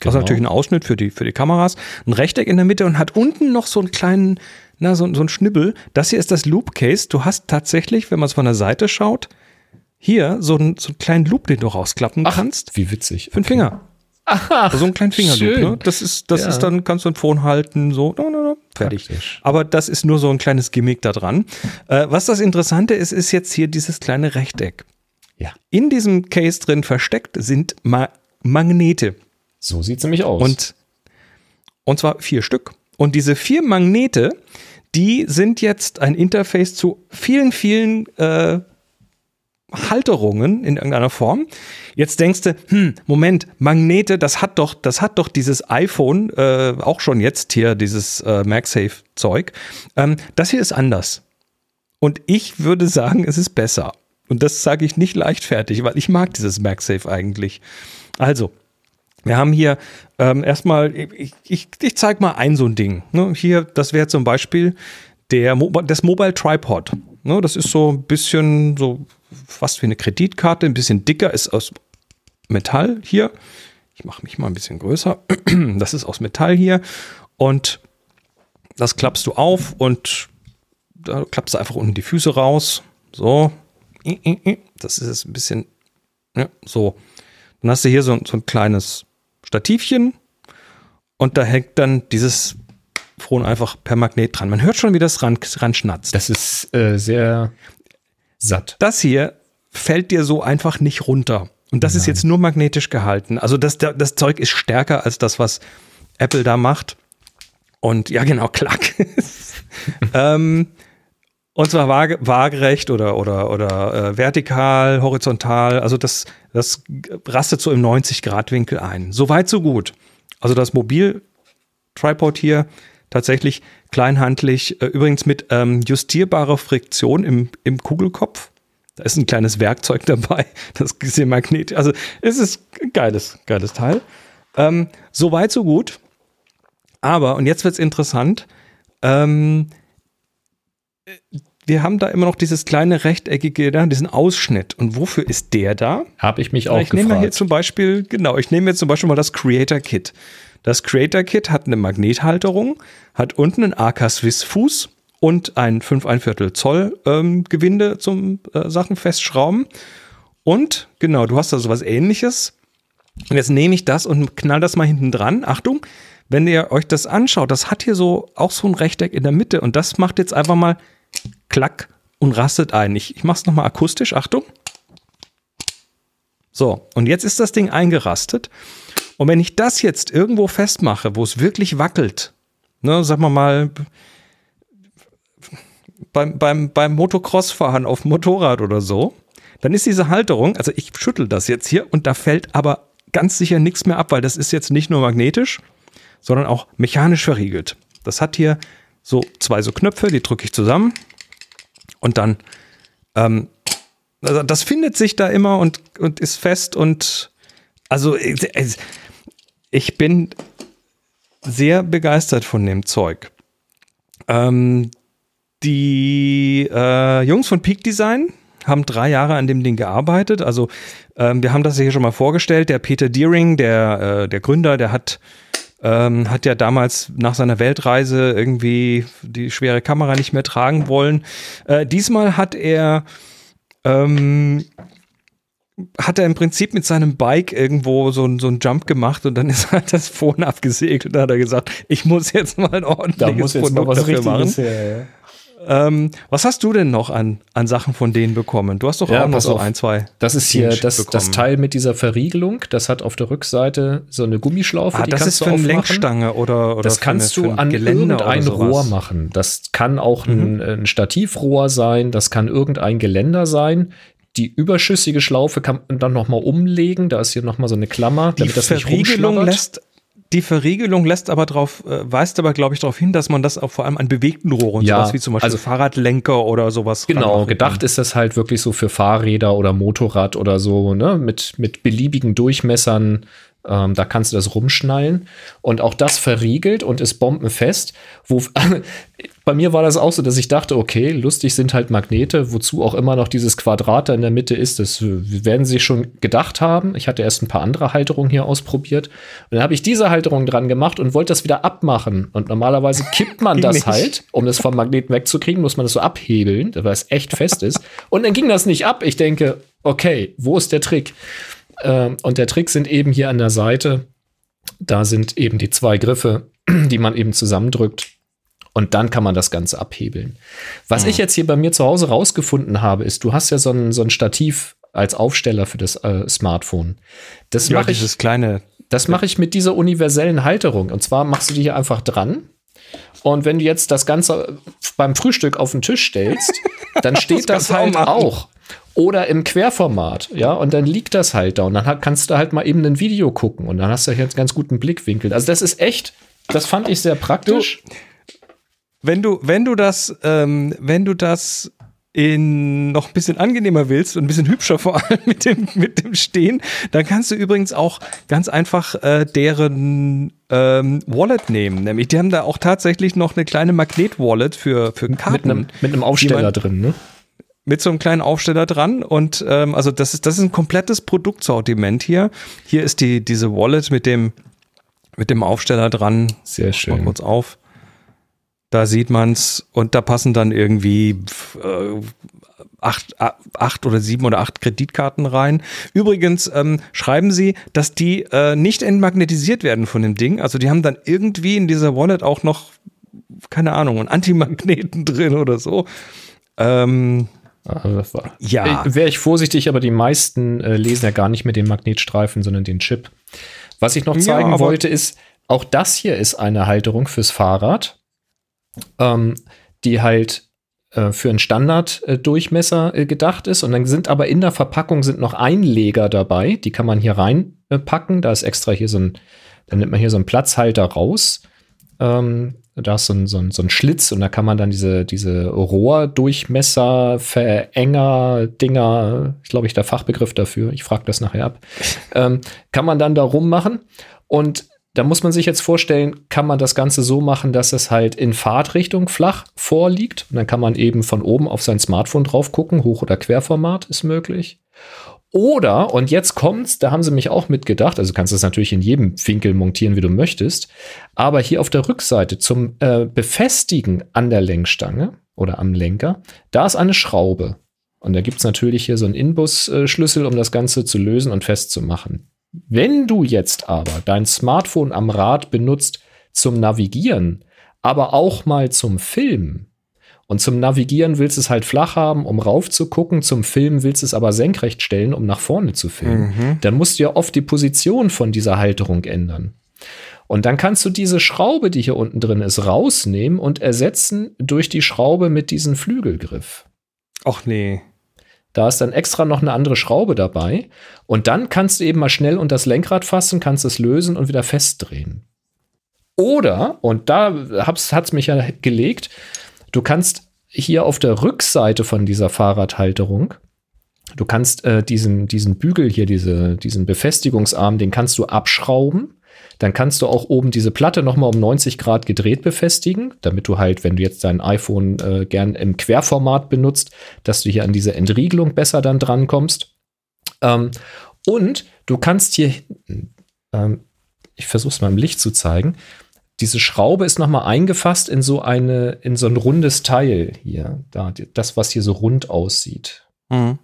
Also Genau. natürlich ein Ausschnitt für die, für die Kameras. Ein Rechteck in der Mitte und hat unten noch so einen kleinen, na, so, so ein Schnibbel. Das hier ist das Loop Case. Du hast tatsächlich, wenn man es von der Seite schaut, hier so einen, so einen kleinen Loop, den du rausklappen kannst. Wie witzig. Für den Finger. Ach, So einen kleinen Fingerloop. Ne? Das ist, das Ja. ist dann, kannst du ein Phone halten, so, no, no, no, fertig. Praktisch. Aber das ist nur so ein kleines Gimmick da dran. Äh, was das Interessante ist, ist jetzt hier dieses kleine Rechteck. Ja, In diesem Case drin versteckt sind Ma Magnete. so sieht es nämlich aus. Und, und zwar vier Stück. Und diese vier Magnete, die sind jetzt ein Interface zu vielen, vielen äh, Halterungen in irgendeiner Form. Jetzt denkst du, hm, Moment, Magnete, das hat doch, das hat doch dieses iPhone, äh, auch schon jetzt hier, dieses äh, MagSafe-Zeug. Ähm, das hier ist anders. Und ich würde sagen, es ist besser. Und das sage ich nicht leichtfertig, weil ich mag dieses MagSafe eigentlich. Also, wir haben hier ähm, erstmal, ich, ich, ich zeige mal ein so ein Ding. Ne? Hier, das wäre zum Beispiel der, Mo das Mobile Tripod. Ne? Das ist so ein bisschen so fast wie eine Kreditkarte, ein bisschen dicker, ist aus Metall hier. Ich mache mich mal ein bisschen größer. Das ist aus Metall hier. Und das klappst du auf und da klappst du einfach unten die Füße raus. So. Das ist jetzt ein bisschen, ja, so. Dann hast du hier so, so ein kleines Stativchen und da hängt dann dieses Phone einfach per Magnet dran. Man hört schon, wie das ran, ran schnatzt. das ist äh, sehr satt. Das hier fällt dir so einfach nicht runter. Und das ist jetzt nur magnetisch gehalten. Also das, das Zeug ist stärker als das, was Apple da macht. Und ja, genau, klack. ähm, und zwar waage, waagerecht oder, oder, oder äh, vertikal, horizontal. Also das, das rastet so im 90-Grad-Winkel ein. So weit, so gut. Also das Mobil-Tripod hier tatsächlich kleinhandlich, äh, übrigens mit ähm, justierbarer Friktion im, im Kugelkopf. Da ist ein kleines Werkzeug dabei, das ist hier Magnet. Also es ist ein geiles, geiles Teil. Ähm, so weit, so gut. Aber, und jetzt wird's interessant, ähm, wir haben da immer noch dieses kleine rechteckige, da, diesen Ausschnitt. Und wofür ist der da? Habe ich mich Ja, auch ich nehme mal hier gefragt. zum Beispiel, genau, ich nehme jetzt zum Beispiel mal das Creator Kit. Das Creator Kit hat eine Magnethalterung, hat unten einen AK Swiss Fuß und ein 5 1 Viertel Zoll ähm, Gewinde zum äh, Sachen festschrauben. Und genau, du hast da sowas ähnliches. Und jetzt nehme ich das und knall das mal hinten dran. Achtung, wenn ihr euch das anschaut, das hat hier so auch so ein Rechteck in der Mitte und das macht jetzt einfach mal klack und rastet ein. Ich, ich mache es nochmal akustisch. Achtung. So, und jetzt ist das Ding eingerastet. Und wenn ich das jetzt irgendwo festmache, wo es wirklich wackelt, ne, sagen wir mal, beim, beim, beim Motocross-Fahren auf Motorrad oder so, dann ist diese Halterung, also ich schüttel das jetzt hier und da fällt aber ganz sicher nichts mehr ab, weil das ist jetzt nicht nur magnetisch, sondern auch mechanisch verriegelt. Das hat hier so zwei so Knöpfe, die drücke ich zusammen und dann, ähm, also das findet sich da immer und, und ist fest und also ich bin sehr begeistert von dem Zeug. Ähm, die äh, Jungs von Peak Design haben drei Jahre an dem Ding gearbeitet. Also ähm, wir haben das hier schon mal vorgestellt. Der Peter Deering, der, äh, der Gründer, der hat, ähm, hat ja damals nach seiner Weltreise irgendwie die schwere Kamera nicht mehr tragen wollen. Äh, diesmal hat er ähm, hat er im Prinzip mit seinem Bike irgendwo so, so einen Jump gemacht und dann ist halt das Phone abgesegelt. Da hat er gesagt, ich muss jetzt mal ein ordentliches Produkt dafür machen. her. Ähm, was hast du denn noch an, an Sachen von denen bekommen? Du hast doch Ja, auch noch so auf. ein, zwei. Das ist hier das, das. Teil mit dieser Verriegelung. Das hat auf der Rückseite so eine Gummischlaufe. Ah, die das kannst ist du für eine aufmachen. Lenkstange oder, oder Das kannst eine, du an Geländer irgendein. Rohr machen. Das kann auch Mhm. ein, ein Stativrohr sein, das kann irgendein Geländer sein. Die überschüssige Schlaufe kann man dann noch mal umlegen. Da ist hier noch mal so eine Klammer, Die damit das nicht rumschlabbert. lässt, die Verriegelung lässt aber drauf, äh, weist aber, glaube ich, darauf hin, dass man das auch vor allem an bewegten Rohren, Ja, sowas wie zum Beispiel also- Fahrradlenker oder sowas. Genau, gedacht ist das halt wirklich so für Fahrräder oder Motorrad oder so, ne, mit, mit beliebigen Durchmessern Ähm, da kannst du das rumschnallen und auch das verriegelt und ist bombenfest. Wo, bei mir war das auch so, dass ich dachte, okay, lustig sind halt Magnete, wozu auch immer noch dieses Quadrat da in der Mitte ist. Das werden sie schon gedacht haben. Ich hatte erst ein paar andere Halterungen hier ausprobiert. Und dann habe ich diese Halterung dran gemacht und wollte das wieder abmachen. Und normalerweise kippt man das nicht. halt, um das vom Magneten wegzukriegen, muss man das so abhebeln, weil es echt fest ist. Und dann ging das nicht ab. Ich denke, okay, wo ist der Trick? Ähm, und der Trick sind eben hier an der Seite. Da sind eben die zwei Griffe, die man eben zusammendrückt. Und dann kann man das Ganze abhebeln. Was Mhm. ich jetzt hier bei mir zu Hause rausgefunden habe, ist, du hast ja so ein, so ein Stativ als Aufsteller für das äh, Smartphone. Das Ja, mache ich, dieses kleine. das mache ich mit dieser universellen Halterung. Und zwar machst du die hier einfach dran. Und wenn du jetzt das Ganze beim Frühstück auf den Tisch stellst, dann steht das, du auch halt machen. auch. Oder im Querformat, ja, und dann liegt das halt da und dann kannst du halt mal eben ein Video gucken und dann hast du hier einen ganz guten Blickwinkel. Also das ist echt, das fand ich sehr praktisch. Wenn du, wenn du das, ähm, wenn du das in noch ein bisschen angenehmer willst und ein bisschen hübscher vor allem mit dem, mit dem Stehen, dann kannst du übrigens auch ganz einfach äh, deren ähm, Wallet nehmen. Nämlich, die haben da auch tatsächlich noch eine kleine Magnet-Wallet für, für Karten. mit einem mit einem Aufsteller man- drin, ne? mit so einem kleinen Aufsteller dran und ähm, also das ist das ist ein komplettes Produktsortiment hier. Hier ist die diese Wallet mit dem mit dem Aufsteller dran. Sehr Mal schön. kurz auf. Da sieht man's und da passen dann irgendwie äh, acht, acht oder sieben oder acht Kreditkarten rein. Übrigens ähm, schreiben sie, dass die äh, nicht entmagnetisiert werden von dem Ding. Also die haben dann irgendwie in dieser Wallet auch noch keine Ahnung, einen Antimagneten drin oder so. Ähm, Also Ja. Äh, Wäre ich vorsichtig, aber die meisten äh, lesen ja gar nicht mit dem Magnetstreifen, sondern den Chip. Was ich noch Ja, zeigen aber- wollte, ist, auch das hier ist eine Halterung fürs Fahrrad, ähm, die halt äh, für einen Standarddurchmesser äh, gedacht ist. Und dann sind aber in der Verpackung sind noch Einleger dabei, die kann man hier reinpacken. Da ist extra hier so ein, dann nimmt man hier so einen Platzhalter raus. Ähm, da ist so ein, so, ein, so ein Schlitz und da kann man dann diese, diese Rohrdurchmesser, Verenger, Dinger, ich glaube, ich der Fachbegriff dafür, ich frage das nachher ab, ähm, kann man dann da rummachen. Und da muss man sich jetzt vorstellen, kann man das Ganze so machen, dass es halt in Fahrtrichtung flach vorliegt. Und dann kann man eben von oben auf sein Smartphone drauf gucken, Hoch- oder Querformat ist möglich. Oder, und jetzt kommt's, da haben sie mich auch mitgedacht, also du kannst das natürlich in jedem Winkel montieren, wie du möchtest, aber hier auf der Rückseite zum äh, Befestigen an der Lenkstange oder am Lenker, da ist eine Schraube. Und da gibt's natürlich hier so einen Inbus-Schlüssel, um das Ganze zu lösen und festzumachen. Wenn du jetzt aber dein Smartphone am Rad benutzt zum Navigieren, aber auch mal zum Filmen, und zum Navigieren willst du es halt flach haben, um rauf zu gucken. Zum Filmen willst du es aber senkrecht stellen, um nach vorne zu filmen. Dann musst du ja oft die Position von dieser Halterung ändern. Und dann kannst du diese Schraube, die hier unten drin ist, rausnehmen und ersetzen durch die Schraube mit diesem Flügelgriff. ach nee. Da ist dann extra noch eine andere Schraube dabei. Und dann kannst du eben mal schnell unter das Lenkrad fassen, kannst es lösen und wieder festdrehen. Oder, und da hat es mich ja gelegt, du kannst hier auf der Rückseite von dieser Fahrradhalterung, du kannst äh, diesen, diesen Bügel hier, diese, diesen Befestigungsarm, den kannst du abschrauben. Dann kannst du auch oben diese Platte nochmal um 90 Grad gedreht befestigen, damit du halt, wenn du jetzt dein iPhone äh, gern im Querformat benutzt, dass du hier an diese Entriegelung besser dann drankommst. Ähm, und du kannst hier hinten, ähm, ich versuche es mal im Licht zu zeigen, diese Schraube ist nochmal eingefasst in so eine, in so ein rundes Teil hier, da, das, was hier so rund aussieht. Mhm.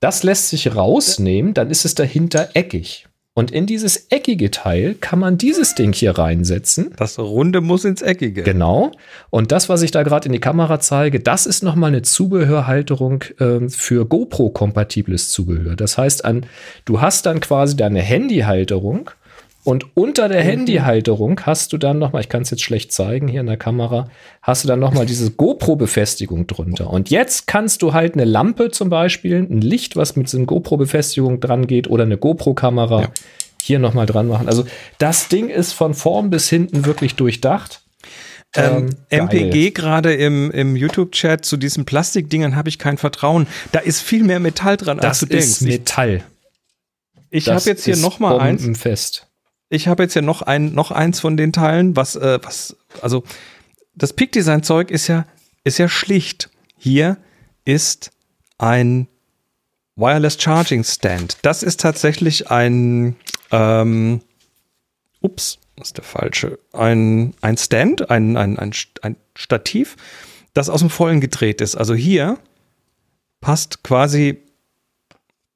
Das lässt sich rausnehmen, dann ist es dahinter eckig. Und in dieses eckige Teil kann man dieses Ding hier reinsetzen. Das Runde muss ins Eckige. Genau. Und das, was ich da gerade in die Kamera zeige, das ist nochmal eine Zubehörhalterung ähm, für GoPro-kompatibles Zubehör. Das heißt, an, du hast dann quasi deine Handyhalterung und unter der Handyhalterung hast du dann nochmal, ich kann es jetzt schlecht zeigen hier in der Kamera, hast du dann nochmal diese GoPro-Befestigung drunter. Und jetzt kannst du halt eine Lampe zum Beispiel, ein Licht, was mit so einer GoPro-Befestigung dran geht oder eine GoPro-Kamera Ja. hier nochmal dran machen. Also das Ding ist von vorn bis hinten wirklich durchdacht. Ähm, Ähm, MPG gerade im, im YouTube-Chat zu diesen Plastikdingern habe ich kein Vertrauen. Da ist viel mehr Metall dran, als Das du ist denkst. Ich, Metall. Ich habe jetzt hier noch mal eins. Fest. Ich habe jetzt hier noch ein, noch eins von den Teilen, was, äh, was, also das Peak Design Zeug ist ja, ist ja schlicht. Hier ist ein Wireless Charging Stand. Das ist tatsächlich ein, ähm, ups, das ist der falsche, ein, ein Stand, ein, ein, ein, ein Stativ, das aus dem Vollen gedreht ist. Also hier passt quasi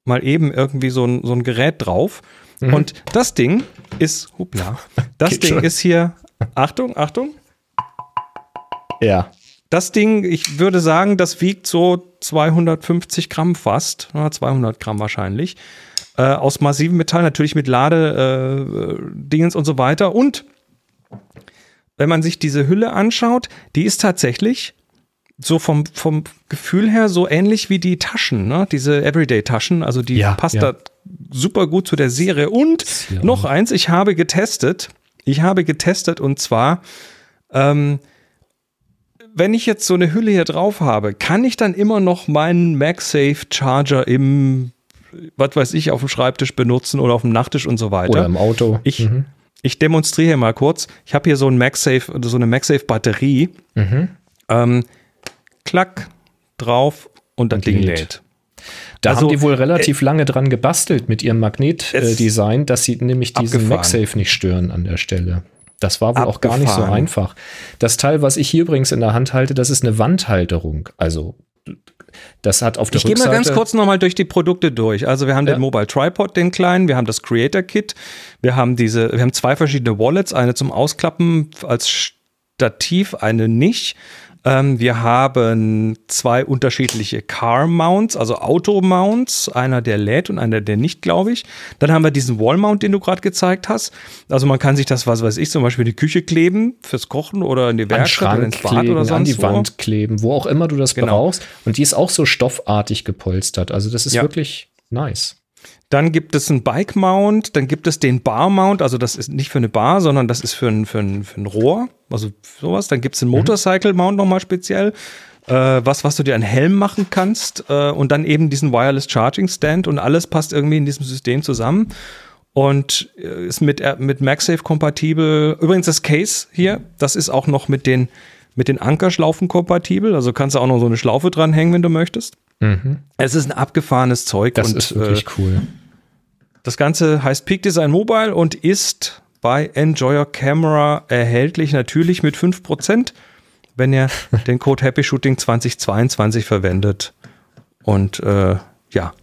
mal eben irgendwie so ein, so ein Gerät drauf. Mhm. Und das Ding ist, hoppla, das Geht Ding schon. ist hier, Achtung, Achtung. Ja. Das Ding, ich würde sagen, das wiegt so 250 Gramm fast, 200 Gramm wahrscheinlich, äh, aus massivem Metall, natürlich mit Ladedingens äh, und so weiter. Und wenn man sich diese Hülle anschaut, die ist tatsächlich so vom, vom Gefühl her so ähnlich wie die Taschen, ne? diese Everyday-Taschen. Also die ja, passt ja. da super gut zu der Serie. Und ja. noch eins, ich habe getestet. Ich habe getestet und zwar, ähm, wenn ich jetzt so eine Hülle hier drauf habe, kann ich dann immer noch meinen MagSafe Charger im, was weiß ich, auf dem Schreibtisch benutzen oder auf dem Nachttisch und so weiter. Oder im Auto. Ich, mhm. ich demonstriere mal kurz. Ich habe hier so ein MagSafe, so eine MagSafe Batterie. Mhm. Ähm, klack, drauf und das Ding lädt. Da also, haben die wohl relativ äh, lange dran gebastelt mit ihrem Magnetdesign, äh, dass sie nämlich diesen MagSafe nicht stören an der Stelle. Das war wohl abgefahren. auch gar nicht so einfach. Das Teil, was ich hier übrigens in der Hand halte, das ist eine Wandhalterung. Also das hat auf der. Ich gehe mal ganz kurz nochmal durch die Produkte durch. Also wir haben ja. den Mobile Tripod, den kleinen, wir haben das Creator Kit, wir haben diese, wir haben zwei verschiedene Wallets, eine zum Ausklappen als Stativ, eine nicht. Ähm, wir haben zwei unterschiedliche Car-Mounts, also Auto-Mounts, einer der lädt und einer der nicht, glaube ich. Dann haben wir diesen Wall-Mount, den du gerade gezeigt hast. Also man kann sich das, was weiß ich, zum Beispiel in die Küche kleben fürs Kochen oder in die Werkstatt oder ins Bad kleben, oder sonst an die wo. Wand kleben, wo auch immer du das genau. brauchst. Und die ist auch so stoffartig gepolstert. Also das ist ja. wirklich nice. Dann gibt es einen Bike Mount, dann gibt es den Bar Mount, also das ist nicht für eine Bar, sondern das ist für ein, für ein, für ein Rohr, also sowas. Dann gibt es den mhm. Motorcycle Mount nochmal speziell, äh, was, was du dir an Helm machen kannst äh, und dann eben diesen Wireless Charging Stand und alles passt irgendwie in diesem System zusammen und äh, ist mit, äh, mit MagSafe kompatibel. Übrigens das Case hier, das ist auch noch mit den, mit den Ankerschlaufen kompatibel, also kannst du auch noch so eine Schlaufe dranhängen, wenn du möchtest. Mhm. Es ist ein abgefahrenes Zeug. Das und, ist wirklich äh, cool. Das Ganze heißt Peak Design Mobile und ist bei Enjoy Your Camera erhältlich, natürlich mit 5%, wenn ihr den Code Happy Shooting 2022 verwendet. Und äh, ja,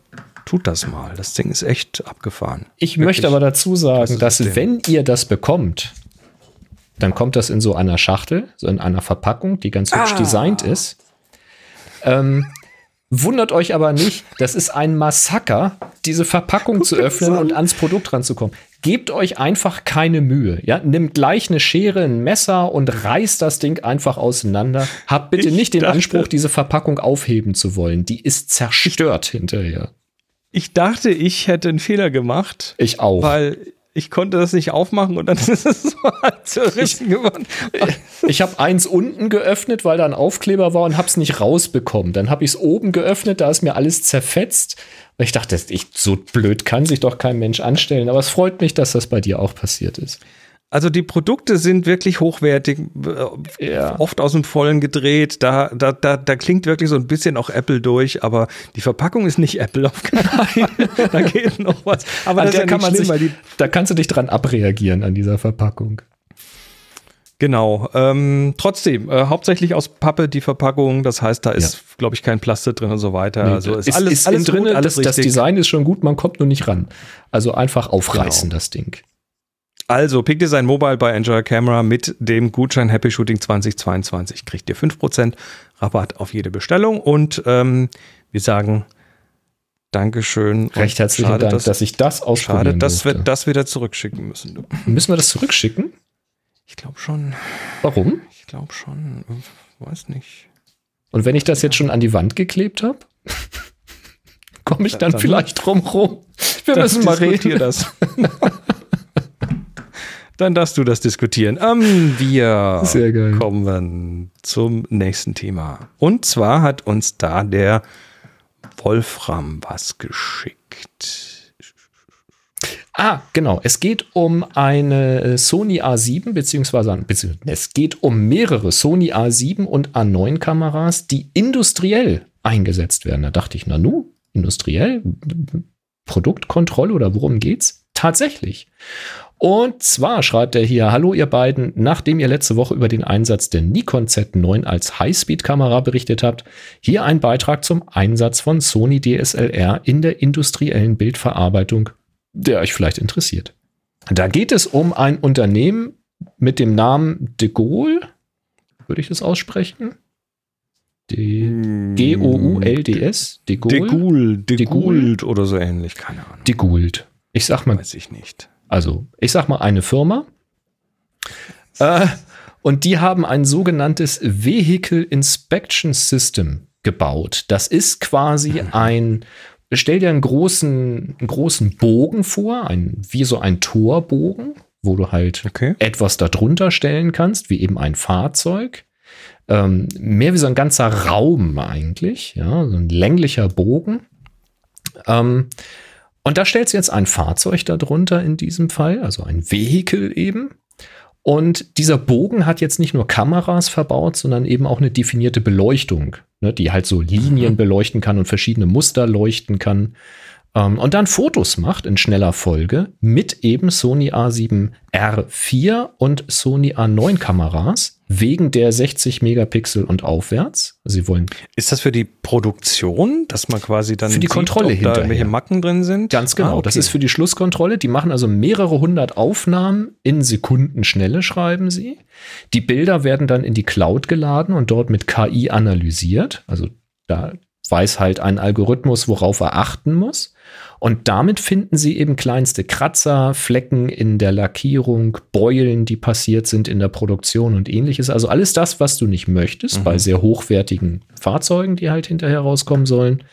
tut das mal. Das Ding ist echt abgefahren. Ich Wirklich möchte aber dazu sagen, dass wenn ihr das bekommt, dann kommt das in so einer Schachtel, so in einer Verpackung, die ganz hübsch ah. designt ist. Ähm, Wundert euch aber nicht, das ist ein Massaker, diese Verpackung zu öffnen und ans Produkt ranzukommen. Gebt euch einfach keine Mühe. Ja? Nimmt gleich eine Schere, ein Messer und reißt das Ding einfach auseinander. Habt bitte ich nicht den dachte, Anspruch, diese Verpackung aufheben zu wollen. Die ist zerstört hinterher. Ich dachte, ich hätte einen Fehler gemacht. Ich auch. Weil ich konnte das nicht aufmachen und dann ist es so halt zerrissen geworden. Ich habe eins unten geöffnet, weil da ein Aufkleber war und habe es nicht rausbekommen. Dann habe ich es oben geöffnet, da ist mir alles zerfetzt. Ich dachte, ich, so blöd kann sich doch kein Mensch anstellen. Aber es freut mich, dass das bei dir auch passiert ist. Also die Produkte sind wirklich hochwertig, äh, ja. oft aus dem Vollen gedreht. Da, da, da, da klingt wirklich so ein bisschen auch Apple durch, aber die Verpackung ist nicht Apple auf keinen Fall. da geht noch was. Aber das ja kann man schlimm, sich, da kannst du dich dran abreagieren an dieser Verpackung. Genau. Ähm, trotzdem, äh, hauptsächlich aus Pappe die Verpackung. Das heißt, da ist, ja. glaube ich, kein Plastik drin und so weiter. Nee, also ist, ist alles, ist alles drin, alles das Design ist schon gut, man kommt nur nicht ran. Also einfach aufreißen, genau. das Ding. Also, Pick Design Mobile bei Enjoy Camera mit dem Gutschein Happy Shooting 2022 kriegt ihr 5% Rabatt auf jede Bestellung und ähm, wir sagen Dankeschön. Recht herzlichen schade, Dank, dass, dass, ich das ausprobieren Schade, dass wir das wieder zurückschicken müssen. Müssen wir das zurückschicken? Ich glaube schon. Warum? Ich glaube schon. Weiß nicht. Und wenn ich das jetzt schon an die Wand geklebt habe? komme ich dann, dann vielleicht drum rum? Wir müssen mal reden. das. Dann darfst du das diskutieren. Ähm, wir kommen zum nächsten Thema. Und zwar hat uns da der Wolfram was geschickt. Ah, genau. Es geht um eine äh, Sony A7, beziehungsweise, beziehungsweise es geht um mehrere Sony A7 und A9 Kameras, die industriell eingesetzt werden. Da dachte ich, na nu, industriell? Produktkontrolle oder worum geht's? Tatsächlich. Und zwar schreibt er hier, hallo ihr beiden, nachdem ihr letzte Woche über den Einsatz der Nikon Z9 als Highspeed-Kamera berichtet habt, hier ein Beitrag zum Einsatz von Sony DSLR in der industriellen Bildverarbeitung der euch vielleicht interessiert. Da geht es um ein Unternehmen mit dem Namen De Gaulle. Würde ich das aussprechen? G-O-U-L-D-S? De Gaulle. De Gaulle oder so ähnlich, keine Ahnung. De Gaulle. Ich sag mal. Weiß ich nicht. Also, ich sag mal eine Firma. Äh, und die haben ein sogenanntes Vehicle Inspection System gebaut. Das ist quasi ein stell dir einen großen, einen großen Bogen vor, ein, wie so ein Torbogen, wo du halt okay. etwas darunter stellen kannst, wie eben ein Fahrzeug. Ähm, mehr wie so ein ganzer Raum eigentlich, ja, so ein länglicher Bogen. Ähm, und da stellst du jetzt ein Fahrzeug darunter in diesem Fall, also ein Vehikel eben. Und dieser Bogen hat jetzt nicht nur Kameras verbaut, sondern eben auch eine definierte Beleuchtung, ne, die halt so Linien mhm. beleuchten kann und verschiedene Muster leuchten kann. Ähm, und dann Fotos macht in schneller Folge mit eben Sony A7 R4 und Sony A9 Kameras wegen der 60 Megapixel und aufwärts. Sie wollen. Ist das für die Produktion, dass man quasi dann für die sieht, Kontrolle ob da welche Macken drin sind? Ganz genau. Ah, okay. Das ist für die Schlusskontrolle. Die machen also mehrere hundert Aufnahmen in Sekundenschnelle, schreiben sie. Die Bilder werden dann in die Cloud geladen und dort mit KI analysiert. Also da weiß halt ein Algorithmus, worauf er achten muss. Und damit finden sie eben kleinste Kratzer, Flecken in der Lackierung, Beulen, die passiert sind in der Produktion und ähnliches. Also alles das, was du nicht möchtest mhm. bei sehr hochwertigen Fahrzeugen, die halt hinterher rauskommen sollen.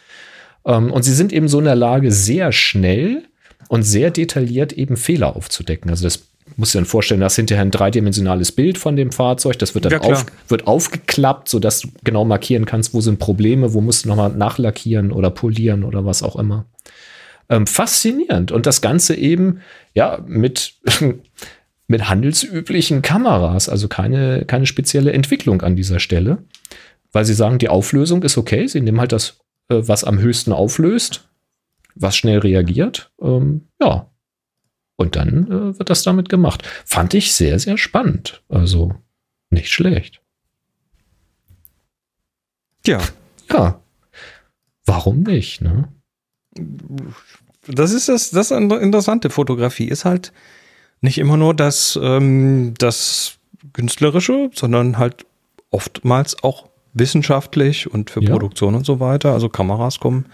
Ähm, und sie sind eben so in der Lage, sehr schnell und sehr detailliert eben Fehler aufzudecken. Also das musst dir dann vorstellen, das ist hinterher ein dreidimensionales Bild von dem Fahrzeug. Das wird dann ja, auf, wird aufgeklappt, sodass du genau markieren kannst, wo sind Probleme, wo musst du nochmal nachlackieren oder polieren oder was auch immer ähm, faszinierend. Und das Ganze eben, ja, mit, mit handelsüblichen Kameras, also keine, keine spezielle Entwicklung an dieser Stelle. Weil sie sagen, die Auflösung ist okay. Sie nehmen halt das, äh, was am höchsten auflöst, was schnell reagiert. Ähm, ja. Und dann äh, wird das damit gemacht. Fand ich sehr, sehr spannend. Also nicht schlecht. Ja. Ja. Warum nicht, ne? das ist das, das interessante. Fotografie ist halt nicht immer nur das, ähm, das Künstlerische, sondern halt oftmals auch wissenschaftlich und für ja. Produktion und so weiter. Also Kameras kommen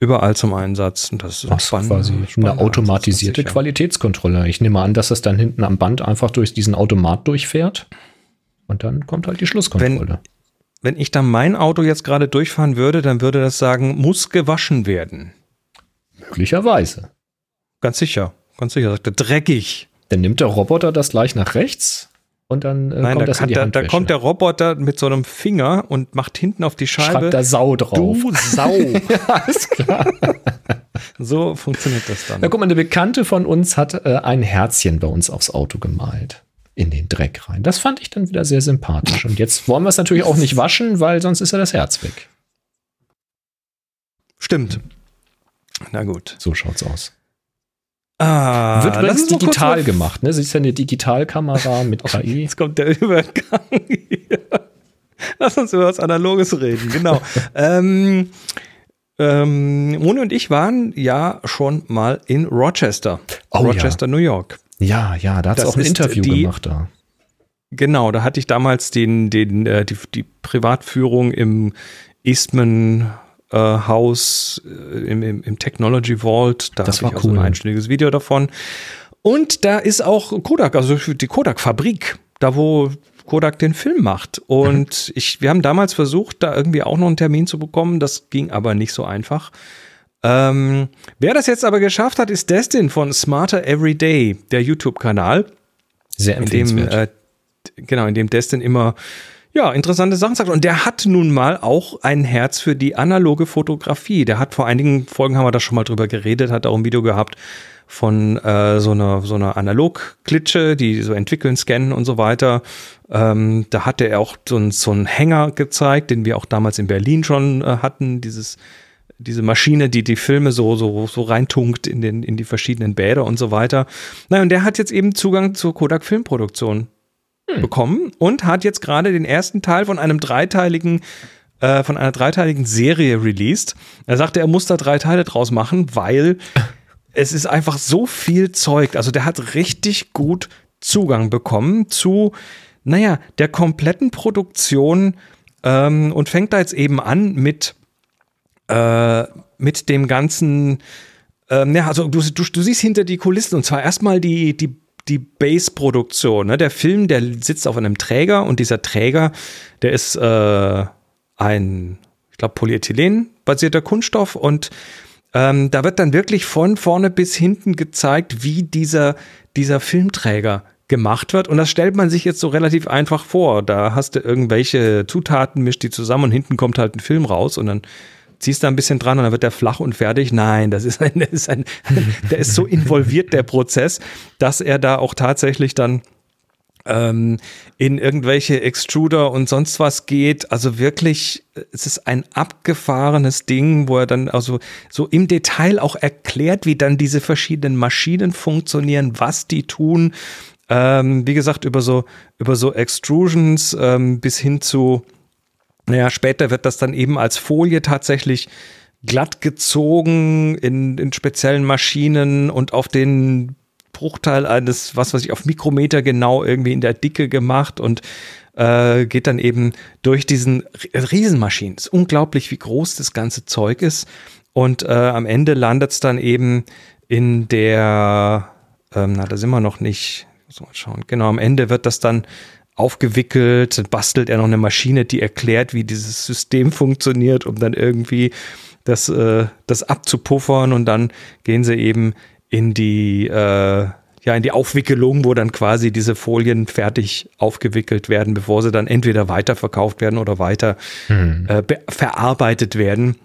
überall zum Einsatz. Und das ist Ach, spannend, quasi eine automatisierte Einsatz, Qualitätskontrolle. Ich nehme an, dass das dann hinten am Band einfach durch diesen Automat durchfährt. Und dann kommt halt die Schlusskontrolle. Wenn, wenn ich dann mein Auto jetzt gerade durchfahren würde, dann würde das sagen, muss gewaschen werden. Möglicherweise. Ganz sicher, ganz sicher. Sagt er, dreckig. Dann nimmt der Roboter das gleich nach rechts und dann äh, Nein, kommt da das in die da, da kommt der Roboter mit so einem Finger und macht hinten auf die Scheibe. Schreibt da Sau drauf. Du Sau. ja, alles klar. so funktioniert das dann. Na guck mal, eine Bekannte von uns hat äh, ein Herzchen bei uns aufs Auto gemalt. In den Dreck rein. Das fand ich dann wieder sehr sympathisch. Und jetzt wollen wir es natürlich auch nicht waschen, weil sonst ist ja das Herz weg. Stimmt. Na gut. So schaut's aus. Ah, Wird übrigens digital gemacht, ne? Sie ist ja eine Digitalkamera mit KI. Jetzt kommt der Übergang hier. Lass uns über was Analoges reden, genau. ähm, ähm, Moni und ich waren ja schon mal in Rochester. Oh, Rochester, ja. New York. Ja, ja, da hat es auch ein Interview die, gemacht da. Genau, da hatte ich damals den, den, äh, die, die Privatführung im Eastman äh, Haus äh, im, im, im, Technology Vault. Da das war ich cool. Also ein einstündiges Video davon. Und da ist auch Kodak, also die Kodak-Fabrik, da wo Kodak den Film macht. Und mhm. ich, wir haben damals versucht, da irgendwie auch noch einen Termin zu bekommen. Das ging aber nicht so einfach. Ähm, wer das jetzt aber geschafft hat, ist Destin von Smarter Everyday, der YouTube-Kanal. Sehr empfehlenswert. In dem, äh, genau, in dem Destin immer ja, interessante Sachen sagt. Und der hat nun mal auch ein Herz für die analoge Fotografie. Der hat vor einigen Folgen haben wir da schon mal drüber geredet, hat auch ein Video gehabt, von äh, so einer so einer Analog-Klitsche, die so entwickeln, scannen und so weiter. Ähm, da hatte er auch so, so einen Hänger gezeigt, den wir auch damals in Berlin schon äh, hatten, dieses diese Maschine, die die Filme so, so, so reintunkt in, den, in die verschiedenen Bäder und so weiter. Naja, und der hat jetzt eben Zugang zur Kodak Filmproduktion hm. bekommen und hat jetzt gerade den ersten Teil von einem dreiteiligen äh, von einer dreiteiligen Serie released. Er sagte, er muss da drei Teile draus machen, weil es ist einfach so viel Zeug. Also der hat richtig gut Zugang bekommen zu, naja, der kompletten Produktion ähm, und fängt da jetzt eben an mit äh, mit dem ganzen, ähm, ja, also du, du, du siehst hinter die Kulissen und zwar erstmal die, die, die Base-Produktion. Ne? Der Film, der sitzt auf einem Träger und dieser Träger, der ist äh, ein, ich glaube, Polyethylen-basierter Kunststoff und ähm, da wird dann wirklich von vorne bis hinten gezeigt, wie dieser, dieser Filmträger gemacht wird. Und das stellt man sich jetzt so relativ einfach vor. Da hast du irgendwelche Zutaten, mischt die zusammen und hinten kommt halt ein Film raus und dann ziehst da ein bisschen dran und dann wird der flach und fertig. Nein, das ist ein, das ist ein der ist so involviert, der Prozess, dass er da auch tatsächlich dann ähm, in irgendwelche Extruder und sonst was geht. Also wirklich, es ist ein abgefahrenes Ding, wo er dann also so im Detail auch erklärt, wie dann diese verschiedenen Maschinen funktionieren, was die tun. Ähm, wie gesagt, über so, über so Extrusions ähm, bis hin zu naja, später wird das dann eben als Folie tatsächlich glatt gezogen in, in speziellen Maschinen und auf den Bruchteil eines, was weiß ich, auf Mikrometer genau irgendwie in der Dicke gemacht und äh, geht dann eben durch diesen Riesenmaschinen. Es ist unglaublich, wie groß das ganze Zeug ist. Und äh, am Ende landet es dann eben in der, ähm, na, da sind wir noch nicht, muss mal schauen, genau, am Ende wird das dann aufgewickelt, bastelt er noch eine Maschine, die erklärt, wie dieses System funktioniert, um dann irgendwie das, äh, das abzupuffern und dann gehen sie eben in die, äh, ja, in die Aufwickelung, wo dann quasi diese Folien fertig aufgewickelt werden, bevor sie dann entweder weiterverkauft werden oder weiter hm. äh, verarbeitet werden.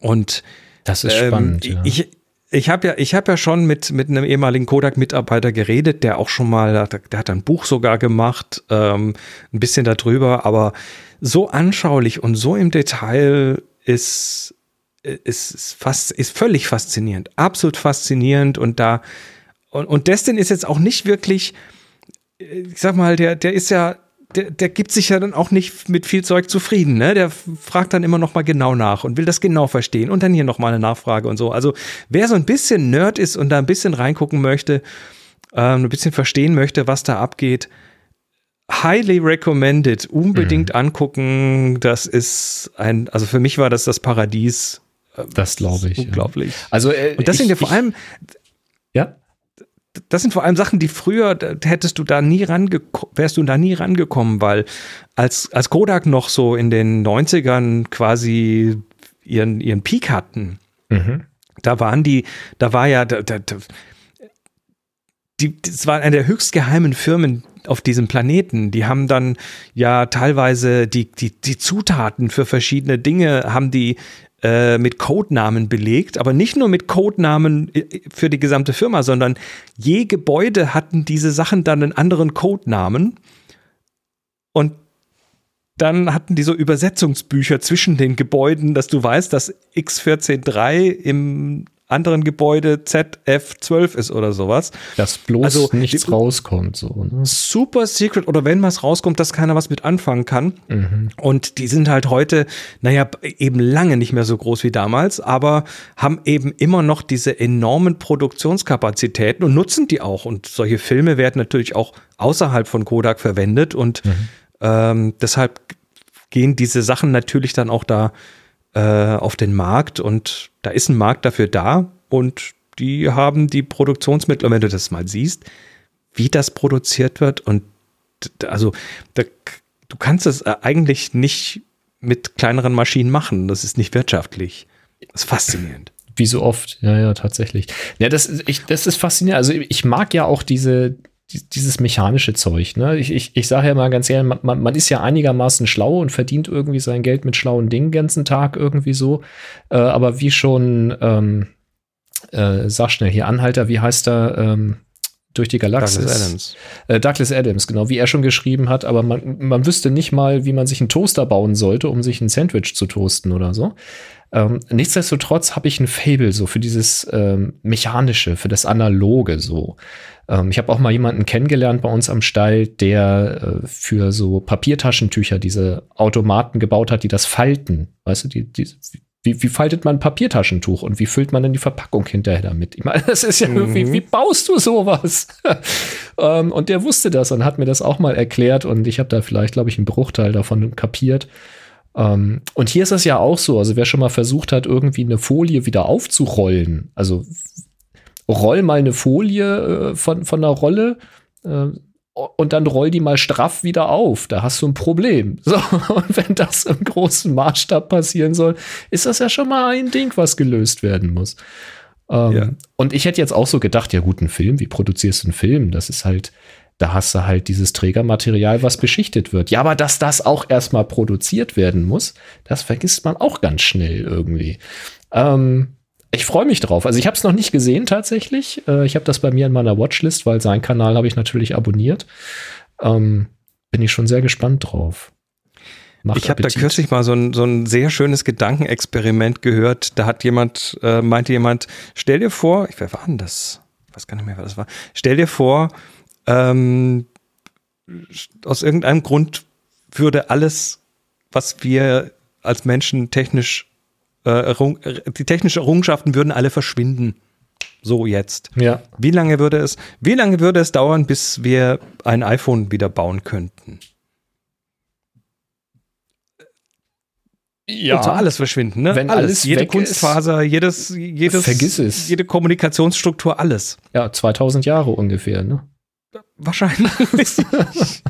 Und das ist ähm, spannend. Ja. Ich, ich habe ja, ich habe ja schon mit mit einem ehemaligen Kodak-Mitarbeiter geredet, der auch schon mal, der, hat ein Buch sogar gemacht, ähm, ein bisschen darüber, aber so anschaulich und so im Detail ist ist, ist fast ist völlig faszinierend, absolut faszinierend. Und da und, und Destin ist jetzt auch nicht wirklich, ich sag mal, der der ist ja der, der gibt sich ja dann auch nicht mit viel Zeug zufrieden, ne? Der fragt dann immer noch mal genau nach und will das genau verstehen und dann hier noch mal eine Nachfrage und so. Also wer so ein bisschen Nerd ist und da ein bisschen reingucken möchte, ähm, ein bisschen verstehen möchte, was da abgeht, highly recommended, unbedingt mhm. angucken. Das ist ein, also für mich war das das Paradies. Das glaube ich. Unglaublich. Ja. Also äh, und das sind ja vor allem das sind vor allem Sachen, die früher hättest du da nie rangekommen, wärst du da nie rangekommen, weil als, als Kodak noch so in den 90ern quasi ihren, ihren Peak hatten, mhm. da waren die, da war ja, da, da, die, das war eine der höchst geheimen Firmen auf diesem Planeten. Die haben dann ja teilweise die, die, die Zutaten für verschiedene Dinge, haben die äh, mit Codenamen belegt, aber nicht nur mit Codenamen äh, für die gesamte Firma, sondern je Gebäude hatten diese Sachen dann einen anderen Codenamen. Und dann hatten die so Übersetzungsbücher zwischen den Gebäuden, dass du weißt, dass X143 im anderen Gebäude ZF12 ist oder sowas. Dass bloß also, nichts die, rauskommt. So, ne? Super Secret oder wenn was rauskommt, dass keiner was mit anfangen kann. Mhm. Und die sind halt heute, naja, eben lange nicht mehr so groß wie damals, aber haben eben immer noch diese enormen Produktionskapazitäten und nutzen die auch. Und solche Filme werden natürlich auch außerhalb von Kodak verwendet und mhm. ähm, deshalb gehen diese Sachen natürlich dann auch da äh, auf den Markt und da ist ein Markt dafür da und die haben die Produktionsmittel, und wenn du das mal siehst, wie das produziert wird und also da, du kannst es äh, eigentlich nicht mit kleineren Maschinen machen. Das ist nicht wirtschaftlich. Das ist faszinierend. Wie so oft, ja, ja, tatsächlich. Ja, das, ich, das ist faszinierend. Also ich mag ja auch diese, dieses mechanische Zeug. Ne? Ich, ich, ich sage ja mal ganz ehrlich, man, man ist ja einigermaßen schlau und verdient irgendwie sein Geld mit schlauen Dingen den ganzen Tag irgendwie so. Äh, aber wie schon, ähm, äh, sag schnell hier, Anhalter, wie heißt er, ähm, durch die Galaxis. Douglas Adams. Äh, Douglas Adams, genau, wie er schon geschrieben hat, aber man, man wüsste nicht mal, wie man sich einen Toaster bauen sollte, um sich ein Sandwich zu toasten oder so. Ähm, nichtsdestotrotz habe ich ein Fable so für dieses ähm, Mechanische, für das Analoge so. Ähm, ich habe auch mal jemanden kennengelernt bei uns am Stall, der äh, für so Papiertaschentücher diese Automaten gebaut hat, die das falten. Weißt du, die, die, wie, wie faltet man ein Papiertaschentuch und wie füllt man dann die Verpackung hinterher damit? Ich meine, das ist ja Mhm. wie baust du sowas? ähm, und der wusste das und hat mir das auch mal erklärt und ich habe da vielleicht, glaube ich, einen Bruchteil davon kapiert. Ähm, und hier ist es ja auch so, also wer schon mal versucht hat, irgendwie eine Folie wieder aufzurollen, also roll mal eine Folie äh, von, von einer Rolle äh, und dann roll die mal straff wieder auf. Da hast du ein Problem. So, und wenn das im großen Maßstab passieren soll, ist das ja schon mal ein Ding, was gelöst werden muss. Ähm, Ja. Und ich hätte jetzt auch so gedacht, ja gut, ein Film, wie produzierst du einen Film? Das ist halt, da hast du halt dieses Trägermaterial, was beschichtet wird. Ja, aber dass das auch erstmal produziert werden muss, das vergisst man auch ganz schnell irgendwie. Ähm, ich freue mich drauf. Also ich habe es noch nicht gesehen tatsächlich. Äh, ich habe das bei mir in meiner Watchlist, weil seinen Kanal habe ich natürlich abonniert. Ähm, bin ich schon sehr gespannt drauf. Macht Ich habe da kürzlich mal so ein, so ein sehr schönes Gedankenexperiment gehört. Da hat jemand, äh, meinte jemand, stell dir vor, ich wer war denn das? Ich weiß gar nicht mehr, wer das war. Stell dir vor, ähm, aus irgendeinem Grund würde alles, was wir als Menschen technisch, die technischen Errungenschaften würden alle verschwinden. So jetzt. Ja, Wie lange würde es, wie lange würde es dauern, bis wir ein iPhone wieder bauen könnten? ja. Und so alles verschwinden, ne? Wenn alles jede weg Kunstfaser, jedes, jedes, Vergiss es. jede Kommunikationsstruktur, alles. ja, 2000 Jahre ungefähr. Ne? Wahrscheinlich.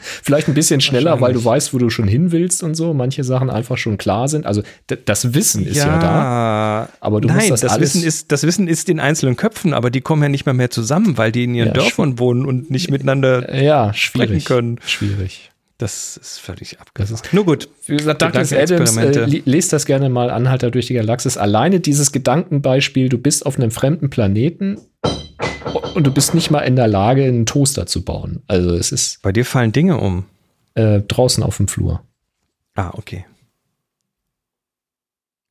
Vielleicht ein bisschen schneller, weil du weißt, wo du schon hin willst und so. Manche Sachen einfach schon klar sind. Also das Wissen ist ja, da. Aber du Nein, musst das, das, alles Wissen ist, das Wissen ist in einzelnen Köpfen, aber die kommen ja nicht mehr mehr zusammen, weil die in ihren Ja, Dörfern wohnen und nicht miteinander. ja schwierig. sprechen können. Schwierig. Das ist völlig Das abgefahren. ist- Nur gut. Wie gesagt, Douglas Adams, äh, lest das gerne mal Anhalter durch die Galaxis. Alleine dieses Gedankenbeispiel, du bist auf einem fremden Planeten und du bist nicht mal in der Lage, einen Toaster zu bauen. Also es ist Bei dir fallen Dinge um. äh, draußen auf dem Flur. Ah, okay.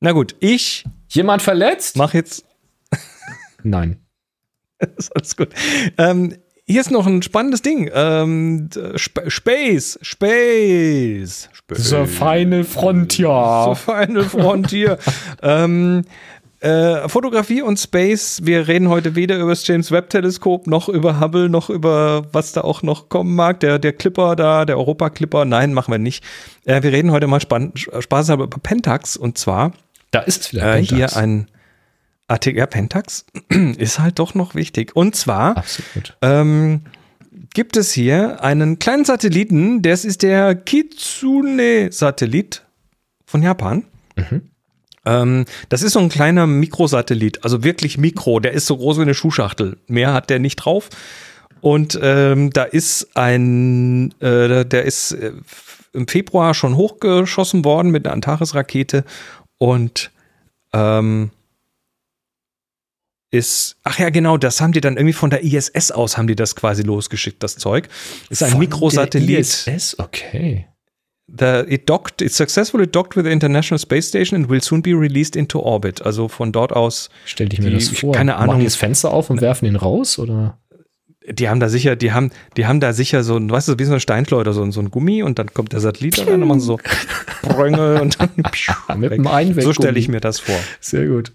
Na gut, ich Jemand verletzt? mache jetzt Nein. ist alles gut. Ähm, hier ist noch ein spannendes Ding. Ähm, Sp Space, Space, Space. Final Frontier. So Final Frontier. ähm, äh, Fotografie und Space. Wir reden heute weder über das James Webb Teleskop noch über Hubble noch über was da auch noch kommen mag. Der, der Clipper da, der Europa Clipper. Nein, machen wir nicht. Äh, wir reden heute mal spann- spaßeshalber über Pentax und zwar Da ist es wieder. äh, Pentax. hier ein Artikel. Ja, Pentax ist halt doch noch wichtig. Und zwar ähm, gibt es hier einen kleinen Satelliten, das ist der Kitsune-Satellit von Japan. Ähm, das ist so ein kleiner Mikrosatellit, also wirklich Mikro, der ist so groß wie eine Schuhschachtel. Mehr hat der nicht drauf. Und ähm, da ist ein, äh, der ist äh, im Februar schon hochgeschossen worden mit einer Antares-Rakete und ähm, ist, ach ja, genau, das haben die dann irgendwie von der ISS aus, haben die das quasi losgeschickt, das Zeug. Ist ein Von Mikrosatellit. ISS, okay. The, it docked, it successfully docked with the International Space Station and will soon be released into orbit. Also von dort aus, Stell dich mir Die- das vor. keine Ahnung. Machen die das Fenster auf und werfen ihn raus? Oder? die haben da sicher, die haben, die haben da sicher so ein, weißt du, wie so ein Steinschleuder, so, ein- so ein Gummi und dann kommt der Satellit und machen so Sprünge und dann Mit dem Einweggummi. So stelle ich mir das vor. Sehr gut.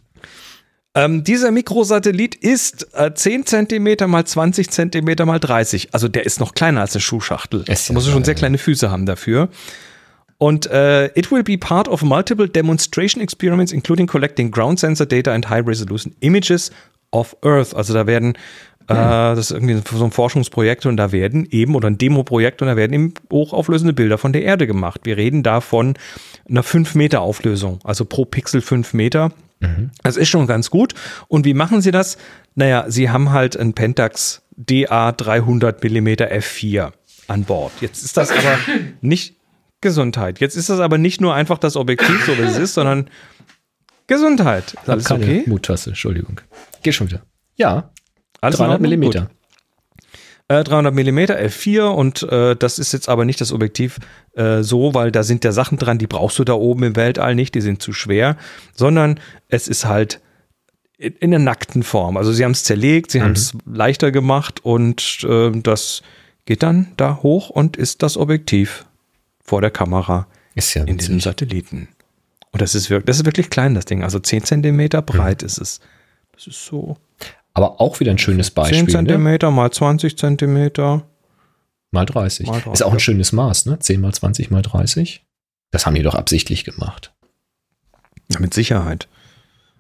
Ähm, dieser Mikrosatellit ist äh, 10 Zentimeter mal 20 Zentimeter mal 30. Also der ist noch kleiner als eine Schuhschachtel. Ist Da ja muss er schon sehr kleine Füße haben dafür. Und äh, it will be part of multiple demonstration experiments, including collecting ground sensor data and high resolution images of Earth. Also da werden, äh, das ist irgendwie so ein Forschungsprojekt und da werden eben, oder ein Demoprojekt und da werden eben hochauflösende Bilder von der Erde gemacht. Wir reden da von einer 5 Meter Auflösung, also pro Pixel 5 Meter. Das ist schon ganz gut. Und wie machen sie das? Naja, sie haben halt ein Pentax DA 300 mm f4 an Bord. Jetzt ist das aber nicht Gesundheit. Jetzt ist das aber nicht nur einfach das Objektiv, so wie es ist, sondern Gesundheit. Ist alles keine okay? Muttasse, Entschuldigung. Geh schon wieder. Ja, Alles in 300 Ordnung? Millimeter. Gut. Äh, 300 mm F4 und äh, das ist jetzt aber nicht das Objektiv äh, so, weil da sind ja Sachen dran, die brauchst du da oben im Weltall nicht, die sind zu schwer, sondern es ist halt in, der nackten Form. Also sie haben es zerlegt, sie haben es leichter gemacht und äh, das geht dann da hoch und ist das Objektiv vor der Kamera Ist ja in diesem. Satelliten. Und das ist wirklich, das ist wirklich klein, das Ding. Also 10 Zentimeter breit ist es. Das ist so Aber auch wieder ein schönes 10 Beispiel. Ne? Zentimeter mal 20 Zentimeter. Mal 30. Mal 30, Ist auch ein schönes Maß, ne? 10 mal 20 mal 30. Das haben die doch absichtlich gemacht. Ja, mit Sicherheit.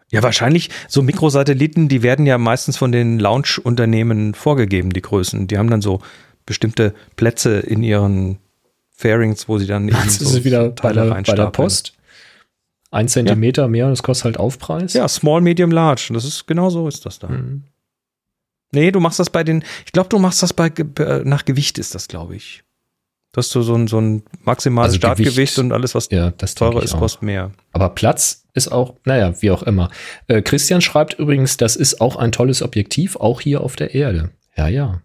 Ja, wahrscheinlich so Mikrosatelliten, die werden ja meistens von den Launch-Unternehmen vorgegeben, die Größen. Die haben dann so bestimmte Plätze in ihren Fairings, wo sie dann eben so wieder bei Teile der, bei der. Post. Ein Zentimeter mehr und es kostet halt Aufpreis. Ja, Small, Medium, Large. Das ist genau so ist das da. Mhm. Nee, du machst das bei den, ich glaube, du machst das bei, äh, nach Gewicht ist das, glaube ich. Du hast so, ein, so ein maximales Also Startgewicht Gewicht, und alles, was Ja, teurer ist, auch. kostet mehr. Aber Platz ist auch, naja, wie auch immer. Äh, Christian schreibt übrigens, das ist auch ein tolles Objektiv, auch hier auf der Erde. Ja, ja.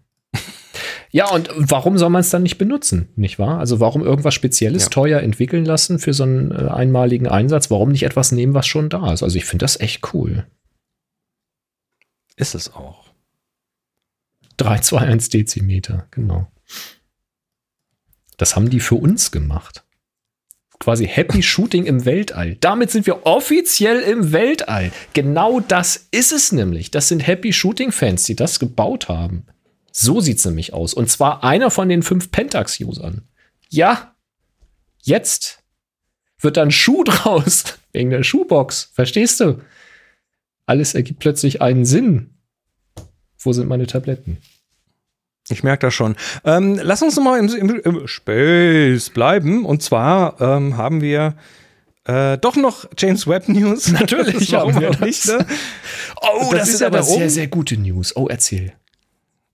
Ja, und warum soll man es dann nicht benutzen, nicht wahr? Also warum irgendwas Spezielles Ja. teuer entwickeln lassen für so einen äh, einmaligen Einsatz? Warum nicht etwas nehmen, was schon da ist? Also ich finde das echt cool. Ist es auch. 321 Dezimeter, genau. Das haben die für uns gemacht. Quasi Happy Shooting im Weltall. Damit sind wir offiziell im Weltall. Genau das ist es nämlich. Das sind Happy Shooting Fans, die das gebaut haben. So sieht's nämlich aus. Und zwar einer von den fünf Pentax-Usern. Ja, jetzt wird dann Schuh draus wegen der Schuhbox. Verstehst du? Alles ergibt plötzlich einen Sinn. Wo sind meine Tabletten? Ich merke das schon. Ähm, lass uns noch mal im, im, im Space bleiben. Und zwar ähm, haben wir äh, doch noch James Webb News. Natürlich Warum haben wir auch das. nicht, ne? Oh, Das das, ist ist aber sehr, sehr gute News. Oh, erzähl.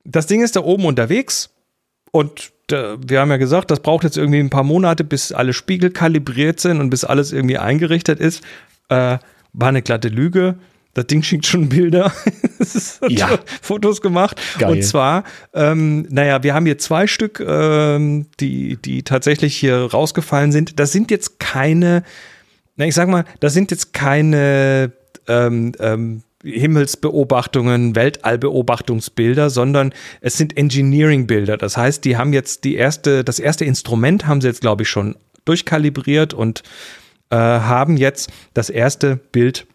Das Ding ist da oben unterwegs. Und äh, wir haben ja gesagt, das braucht jetzt irgendwie ein paar Monate, bis alle Spiegel kalibriert sind und bis alles irgendwie eingerichtet ist. Äh, war eine glatte Lüge. Das Ding schickt schon Bilder. Ja. Fotos gemacht. Geil. Und zwar, ähm, naja, wir haben hier zwei Stück, ähm, die, die tatsächlich hier rausgefallen sind. Das sind jetzt keine, na, ich sag mal, das sind jetzt keine ähm, ähm, Himmelsbeobachtungen, Weltallbeobachtungsbilder, sondern es sind Engineering-Bilder. Das heißt, die haben jetzt die erste, das erste Instrument haben sie jetzt, glaube ich, schon durchkalibriert und äh, haben jetzt das erste Bild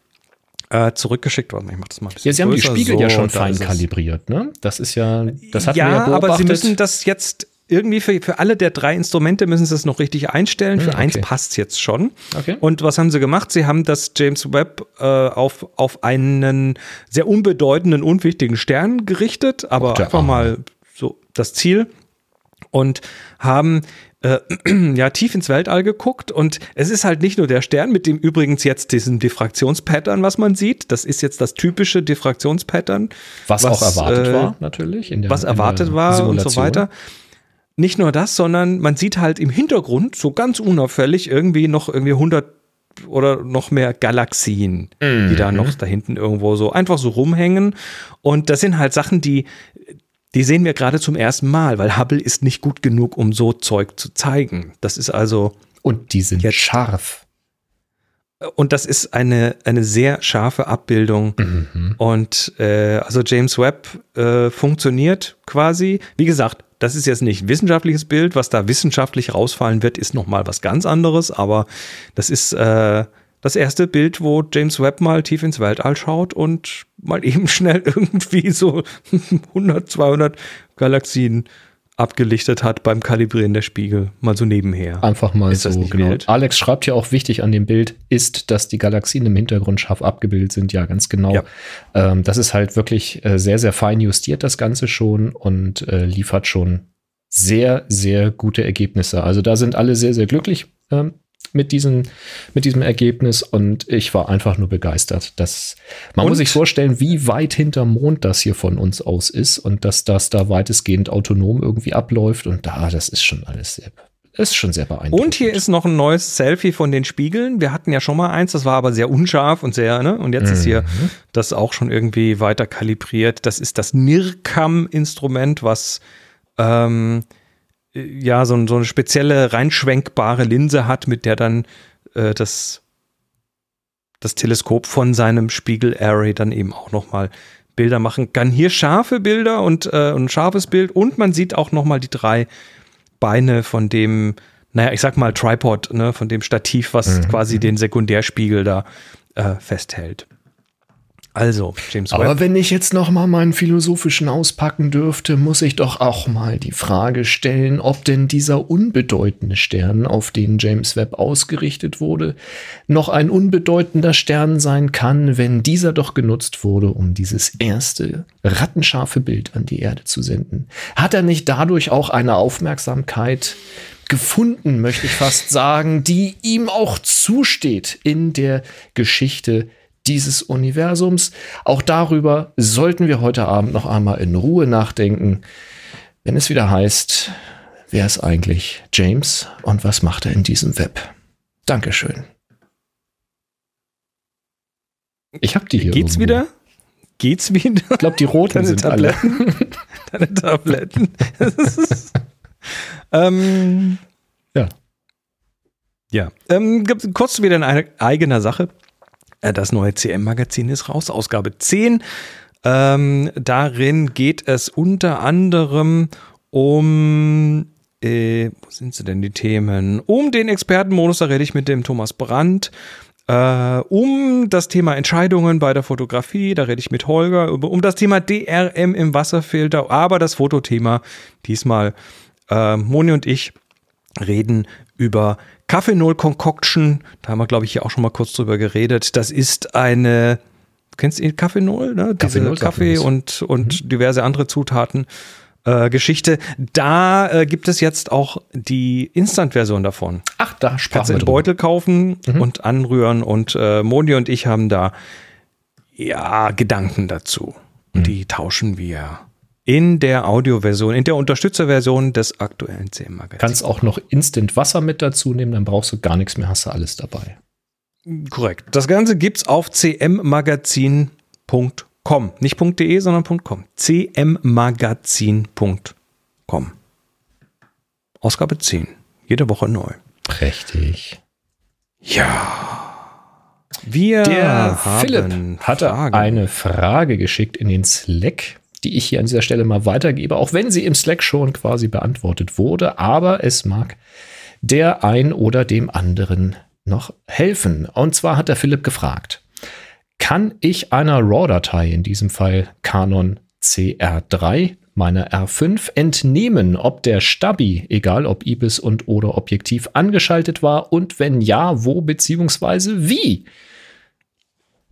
äh, zurückgeschickt. Mal, ich mach das mal ein bisschen Ja, sie haben die größer. Spiegel ja So, schon da fein kalibriert, ne? Das ist ja, das hatten ja, ja beobachtet. aber sie müssen das jetzt irgendwie für, für alle der drei Instrumente müssen sie es noch richtig einstellen. Für Hm, eins okay. passt jetzt schon. Okay. Und was haben sie gemacht? Sie haben das James Webb äh, auf, auf einen sehr unbedeutenden, unwichtigen Stern gerichtet, aber einfach Arme. mal so das Ziel und haben äh, ja tief ins Weltall geguckt und es ist halt nicht nur der Stern mit dem übrigens jetzt diesem Diffraktionspattern, was man sieht. Das ist jetzt das typische Diffraktionspattern. was, was, auch erwartet äh, war, natürlich. In der, was erwartet war und so Simulation. weiter. Nicht nur das, sondern man sieht halt im Hintergrund so ganz unauffällig irgendwie noch irgendwie 100 oder noch mehr Galaxien, die da noch da hinten irgendwo so einfach so rumhängen. Und das sind halt Sachen, die, die sehen wir gerade zum ersten Mal, weil Hubble ist nicht gut genug, um so Zeug zu zeigen. Das ist also, Und die sind Jetzt- scharf. und das ist eine, eine sehr scharfe Abbildung Mhm. Und äh, also James Webb äh, funktioniert quasi. Wie gesagt, das ist jetzt nicht wissenschaftliches Bild. Was da wissenschaftlich rausfallen wird, ist nochmal was ganz anderes. Aber das ist äh, das erste Bild, wo James Webb mal tief ins Weltall schaut und mal eben schnell irgendwie so 100, 200 Galaxien abgelichtet hat beim Kalibrieren der Spiegel. Mal so nebenher. Einfach mal Ist so, genau. wild? Alex schreibt ja auch wichtig an dem Bild, ist, dass die Galaxien im Hintergrund scharf abgebildet sind. Ja, ganz genau. Ja. Ähm, das ist halt wirklich äh, sehr, sehr fein justiert, das Ganze schon und äh, liefert schon sehr, sehr gute Ergebnisse. Also da sind alle sehr, sehr glücklich ähm, mit, diesen, mit diesem Ergebnis und ich war einfach nur begeistert. Das, man Und? muss sich vorstellen, wie weit hinterm Mond das hier von uns aus ist und dass das da weitestgehend autonom irgendwie abläuft und da, das ist schon alles sehr, ist schon sehr beeindruckend. Und hier ist noch ein neues Selfie von den Spiegeln. Wir hatten ja schon mal eins, das war aber sehr unscharf und sehr, ne? Und jetzt ist hier das auch schon irgendwie weiter kalibriert. Das ist das NIRCam-Instrument, was ähm, ja so, so eine spezielle reinschwenkbare Linse hat, mit der dann äh, das, das Teleskop von seinem Spiegel-Array dann eben auch nochmal Bilder machen kann. Hier scharfe Bilder und äh, ein scharfes Bild und man sieht auch nochmal die drei Beine von dem, naja, ich sag mal Tripod, ne, von dem Stativ, was Mhm. quasi den Sekundärspiegel da äh, festhält. Also, James Aber Webb. wenn ich jetzt noch mal meinen philosophischen auspacken dürfte, muss ich doch auch mal die Frage stellen, ob denn dieser unbedeutende Stern, auf den James Webb ausgerichtet wurde, noch ein unbedeutender Stern sein kann, wenn dieser doch genutzt wurde, um dieses erste rattenscharfe Bild an die Erde zu senden. Hat er nicht dadurch auch eine Aufmerksamkeit gefunden, möchte ich fast sagen, die ihm auch zusteht in der Geschichte dieses Universums. Auch darüber sollten wir heute Abend noch einmal in Ruhe nachdenken, wenn es wieder heißt, wer ist eigentlich James und was macht er in diesem Web? Dankeschön. Ich hab die hier. Geht's irgendwo. wieder? Geht's wieder? Ich glaube, die roten Deine sind alle. Deine Tabletten. ähm, Ja. Ja. Ähm, kurz wieder in eine- eigener Sache. Äh, Das neue CM-Magazin ist raus, Ausgabe 10. Ähm, darin geht es unter anderem um, äh, wo sind sie denn die Themen? Um den Expertenmodus, da rede ich mit dem Thomas Brandt. Äh, um das Thema Entscheidungen bei der Fotografie, da rede ich mit Holger, um das Thema DRM im Wasserfilter, aber das Fotothema diesmal äh, Moni und ich reden über Kaffee Null Concoction. Da haben wir, glaube ich, hier auch schon mal kurz drüber geredet. Das ist eine, kennst du Kaffee Null, ne? Kaffee Diese Null sagt Kaffee und, und diverse andere Zutaten. Äh, Geschichte. Da äh, gibt es jetzt auch die Instant-Version davon. Ach, da Kannst du einen. Beutel kaufen Mhm. und anrühren und äh, Moni und ich haben da ja Gedanken dazu. Mhm. die tauschen wir in der Audioversion, in der Unterstützerversion des aktuellen CM-Magazins. Kannst auch noch Instant Wasser mit dazu nehmen, dann brauchst du gar nichts mehr, hast du alles dabei. Korrekt. Das Ganze gibt's auf cmmagazin.com. Nicht .de, sondern .com. cmmagazin.com. Ausgabe 10. Jede Woche neu. Prächtig. Wir Der Philipp hatte Fragen. eine Frage geschickt in den Slack, die ich hier an dieser Stelle mal weitergebe, auch wenn sie im Slack schon quasi beantwortet wurde, aber es mag der ein oder dem anderen noch helfen. Und zwar hat der Philipp gefragt, kann ich einer RAW-Datei, in diesem Fall Canon CR3, meiner R5, entnehmen, ob der Stabi, egal ob IBIS und oder Objektiv, angeschaltet war und wenn ja, wo beziehungsweise wie?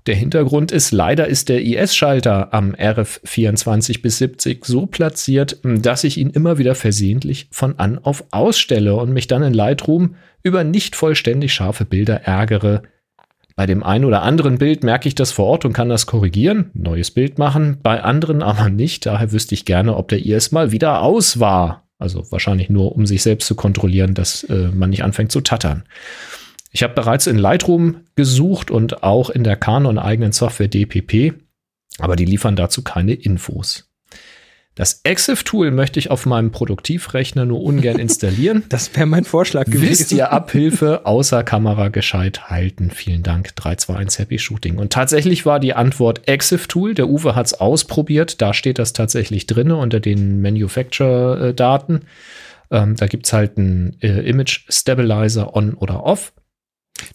Der Hintergrund ist, leider ist der IS-Schalter am RF 24 bis 70 so platziert, dass ich ihn immer wieder versehentlich von an auf ausstelle und mich dann in Lightroom über nicht vollständig scharfe Bilder ärgere. Bei dem einen oder anderen Bild merke ich das vor Ort und kann das korrigieren, neues Bild machen, bei anderen aber nicht. Daher wüsste ich gerne, ob der IS mal wieder aus war. Also wahrscheinlich nur, um sich selbst zu kontrollieren, dass äh, man nicht anfängt zu tattern. Ich habe bereits in Lightroom gesucht und auch in der Canon eigenen Software DPP, aber die liefern dazu keine Infos. Das EXIF-Tool möchte ich auf meinem Produktivrechner nur ungern installieren. Das wäre mein Vorschlag gewesen. Wisst ihr Abhilfe außer Kamera gescheit halten? Vielen Dank. 321 Happy Shooting. Und tatsächlich war die Antwort EXIF Tool. Der Uwe hat es ausprobiert. Da steht das tatsächlich drin unter den Manufacturer-Daten. Ähm, da gibt es halt einen äh, Image Stabilizer on oder off.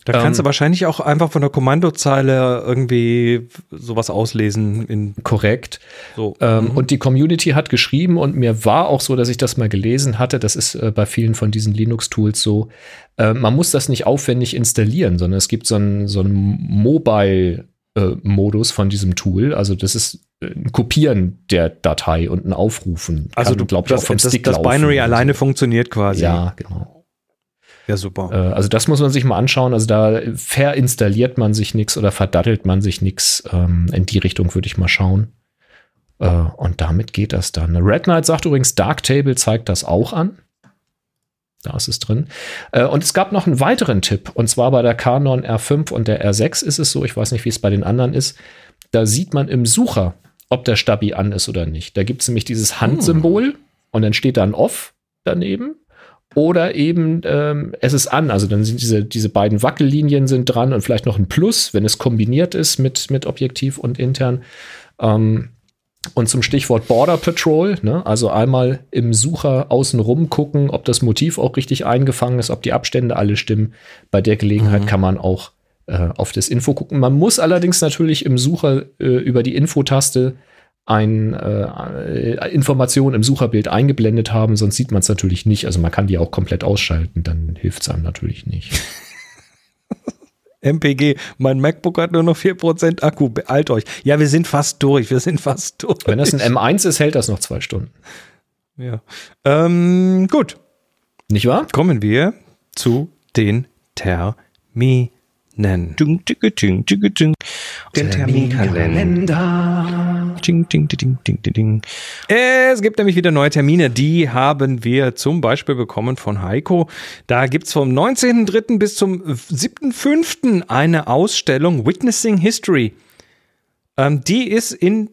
Da kannst Ähm, du wahrscheinlich auch einfach von der Kommandozeile irgendwie sowas auslesen Korrekt. so. Ähm, Mhm. Und die Community hat geschrieben und mir war auch so, dass ich das mal gelesen hatte. Das ist äh, bei vielen von diesen Linux-Tools so. Äh, man muss das nicht aufwendig installieren, sondern es gibt so einen so einen Mobile-Modus von diesem Tool. Also das ist äh, ein Kopieren der Datei und ein Aufrufen. also Kann, du glaub ich, das, auch vom das, Stick das laufen Binary oder alleine funktioniert quasi. Ja, genau. Ja super. Äh, also das muss man sich mal anschauen. Also da verinstalliert man sich nichts oder verdattelt man sich nichts. Ähm, in die Richtung würde ich mal schauen. Äh, und damit geht das dann. Red Knight sagt übrigens, Darktable zeigt das auch an. Da ist es drin. Äh, und es gab noch einen weiteren Tipp. Und zwar bei der Canon R5 und der R6 ist es so, ich weiß nicht, wie es bei den anderen ist. Da sieht man im Sucher, ob der Stabi an ist oder nicht. Da gibt es nämlich dieses Handsymbol und dann steht da ein Off daneben. Oder eben ähm, es ist an, also dann sind diese, diese beiden Wackellinien sind dran und vielleicht noch ein Plus, wenn es kombiniert ist mit, mit Objektiv und intern. Ähm, und zum Stichwort Border Patrol, ne, also einmal im Sucher außenrum gucken, ob das Motiv auch richtig eingefangen ist, ob die Abstände alle stimmen. Bei der Gelegenheit Mhm. kann man auch äh, auf das Info gucken. Man muss allerdings natürlich im Sucher äh, über die Infotaste ein äh, Information im Sucherbild eingeblendet haben, sonst sieht man es natürlich nicht. Also man kann die auch komplett ausschalten, dann hilft es einem natürlich nicht. MPG, mein MacBook hat nur noch 4% Akku, beeilt euch. Ja, wir sind fast durch, wir sind fast durch. Wenn das ein M1 ist, hält das noch zwei Stunden. Ja. Ähm, gut, Nicht wahr? kommen wir zu den Terminen. Ding, ding, ding, ding, ding. Den Terminkalender. Ding, ding, ding, ding, ding, ding. Es gibt nämlich wieder neue Termine. Die haben wir zum Beispiel bekommen von Heiko. Da gibt es vom 19.03. bis zum 7.05. eine Ausstellung Witnessing History. Ähm, die ist in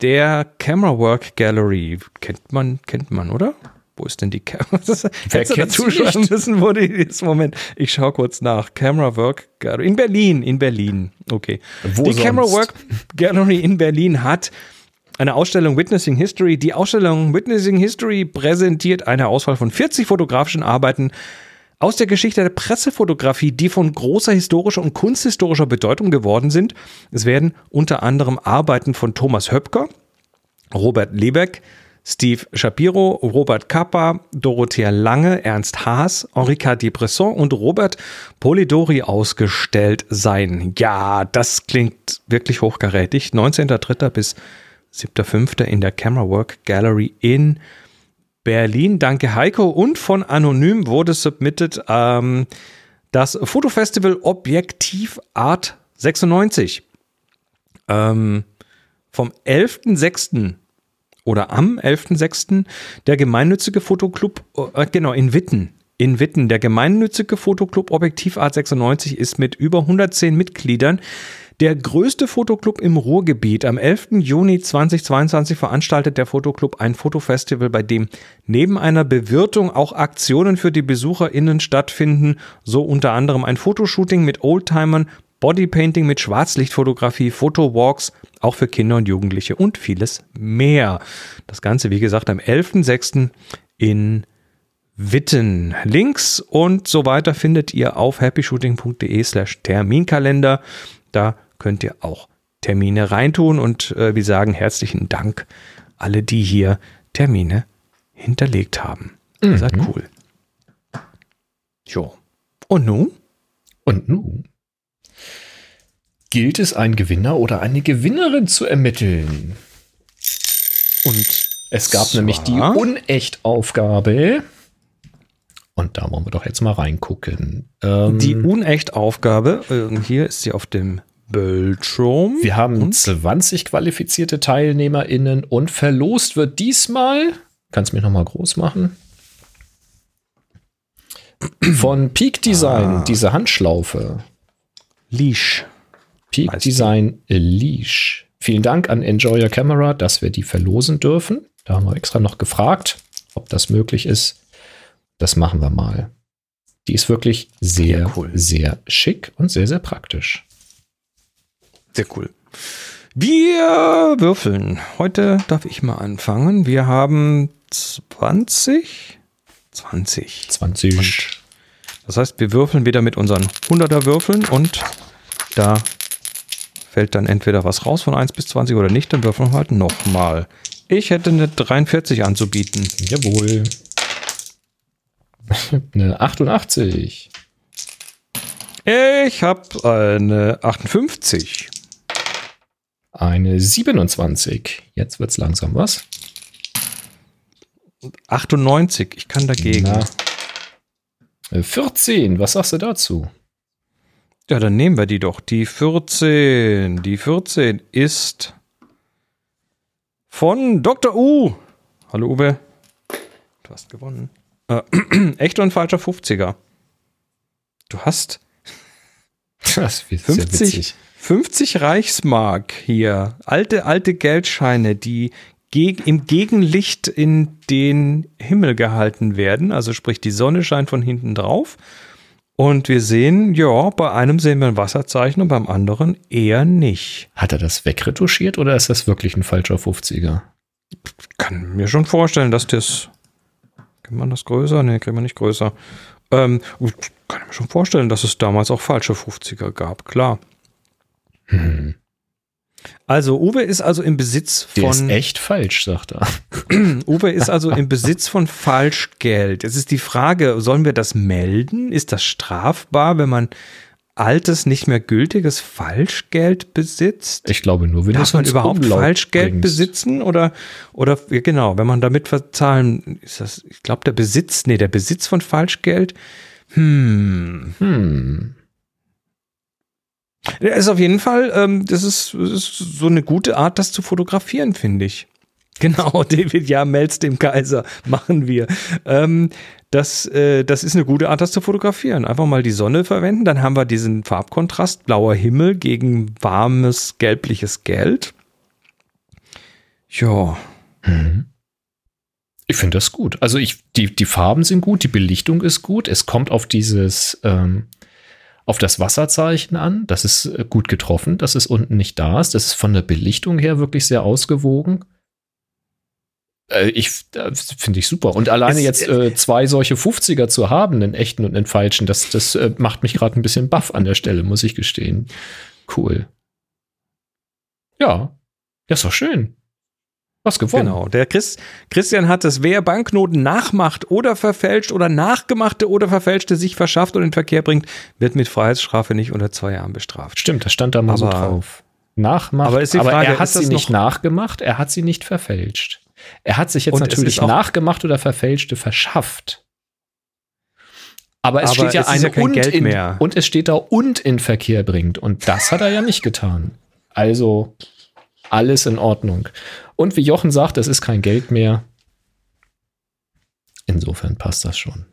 der Camera Work Gallery. Kennt man, kennt man, oder? Wo ist denn die Camera? Hättest du dazu schreiben müssen, wo die ist. Moment, ich schaue kurz nach. Camera Work Gallery. In Berlin, in Berlin. Okay. Wo die sonst? Camera Work Gallery in Berlin hat eine Ausstellung Witnessing History. Die Ausstellung Witnessing History präsentiert eine Auswahl von 40 fotografischen Arbeiten aus der Geschichte der Pressefotografie, die von großer historischer und kunsthistorischer Bedeutung geworden sind. Es werden unter anderem Arbeiten von Thomas Höpker, Robert Lebeck, Steve Shapiro, Robert Kappa, Dorothea Lange, Ernst Haas, Enrica Depresson und Robert Polidori ausgestellt sein. Ja, das klingt wirklich hochkarätig. 19.03. bis 7.05. in der Camera Work Gallery in Berlin. Danke Heiko. Und von Anonym wurde submitted ähm, das Fotofestival Objektiv Art 96. Ähm, vom 11.06. oder am 11.06. der gemeinnützige Fotoclub, äh, genau, in Witten. In Witten. Der gemeinnützige Fotoclub Objektiv Art 96 ist mit über 110 Mitgliedern der größte Fotoclub im Ruhrgebiet. Am 11. Juni 2022 veranstaltet der Fotoclub ein Fotofestival, bei dem neben einer Bewirtung auch Aktionen für die BesucherInnen stattfinden, so unter anderem ein Fotoshooting mit Oldtimern, Bodypainting mit Schwarzlichtfotografie, Fotowalks, auch für Kinder und Jugendliche und vieles mehr. Das Ganze, wie gesagt, am 11.06. in Witten. Links und so weiter findet ihr auf happyshooting.de slash Terminkalender. Da könnt ihr auch Termine reintun und äh, wir sagen herzlichen Dank alle, die hier Termine hinterlegt haben. Ihr seid cool. Jo. Und nun? Und nun gilt es, einen Gewinner oder eine Gewinnerin zu ermitteln. Und Es gab Zwar- nämlich die Unechtaufgabe. Und da wollen wir doch jetzt mal reingucken. Ähm, die Unecht-Aufgabe, äh, hier ist sie auf dem Bildschirm. wir haben Und? 20 qualifizierte TeilnehmerInnen und verlost wird diesmal, kannst du mich nochmal groß machen? Von Peak Design, Ah. diese Handschlaufe. Leash. Peak die. Design Leash. Vielen Dank an Enjoy Your Camera, dass wir die verlosen dürfen. Da haben wir extra noch gefragt, ob das möglich ist. Das machen wir mal. Die ist wirklich sehr, Ja, cool. sehr schick und sehr, sehr praktisch. Sehr cool. Wir würfeln. Heute darf ich mal anfangen. Wir haben 20. 20. 20. Das heißt, wir würfeln wieder mit unseren 100er Würfeln und da fällt dann entweder was raus von 1 bis 20 oder nicht. Dann würfeln wir halt nochmal. Ich hätte eine 43 anzubieten. Jawohl. Eine 88. Ich habe eine 58. Eine 27. Jetzt wird's langsam was. 98. Ich kann dagegen. Na. Äh, 14. Was sagst du dazu? Ja, dann nehmen wir die doch. Die 14. Die 14 ist von Dr. U. Hallo Uwe. Du hast gewonnen. Äh, echter und falscher 50er. Du hast Das ist sehr 50, witzig. 50 Reichsmark hier. Alte, alte Geldscheine, die geg im Gegenlicht in den Himmel gehalten werden. Also sprich, die Sonne scheint von hinten drauf. Und wir sehen, ja, bei einem sehen wir ein Wasserzeichen und beim anderen eher nicht. Hat er das wegretuschiert oder ist das wirklich ein falscher 50er? Kann mir schon vorstellen, dass das. Kann man das größer? Nee, kriegt man nicht größer. Ähm, kann ich mir schon vorstellen, dass es damals auch falsche 50er gab, klar. Hm. Also Uwe ist also im Besitz Der ist von echt falsch, sagt er. Uwe ist also im Besitz von Falschgeld. Es ist die Frage, sollen wir das melden? Ist das strafbar, wenn man altes, nicht mehr gültiges Falschgeld besitzt? Ich glaube nur, wenn Darf man überhaupt Falschgeld bringst. besitzen oder oder genau, wenn man damit verzahlen, ist das, ich glaube, der Besitz, nee, der Besitz von Falschgeld, hm, Hm. Ja, ist auf jeden Fall, ähm, das, ist, das ist so eine gute Art, das zu fotografieren, finde ich. Genau, David, ja, meld's dem Kaiser, machen wir. Ähm, das, äh, das ist eine gute Art, das zu fotografieren. Einfach mal die Sonne verwenden, dann haben wir diesen Farbkontrast, blauer Himmel gegen warmes, gelbliches Geld. Ja, Ich finde das gut. Also ich, die, die Farben sind gut, die Belichtung ist gut. Es kommt auf dieses, ähm, auf das Wasserzeichen an. Das ist äh, gut getroffen, dass es unten nicht da ist. Das ist von der Belichtung her wirklich sehr ausgewogen. Äh, ich äh, finde ich super. Und alleine Es- jetzt äh, zwei solche 50er zu haben, einen echten und einen falschen, das, das äh, macht mich gerade ein bisschen baff an der Stelle, muss ich gestehen. Cool. Ja, das ist doch schön. Was gewonnen. Genau. Der Chris, Christian hat es, wer Banknoten nachmacht oder verfälscht oder nachgemachte oder verfälschte sich verschafft und in den Verkehr bringt, wird mit Freiheitsstrafe nicht unter zwei Jahren bestraft. Stimmt, das stand da mal so Aber- drauf. Nachmacht. Aber ist die Frage, er hat sie nicht nachgemacht, er hat sie nicht verfälscht. Er hat sich jetzt natürlich nachgemacht oder verfälschte verschafft. Aber es Aber steht ja es ist ein ja und Geld in, mehr. und es steht da und in Verkehr bringt und das hat er ja nicht getan. Also alles in Ordnung. Und wie Jochen sagt, es ist kein Geld mehr. Insofern passt das schon.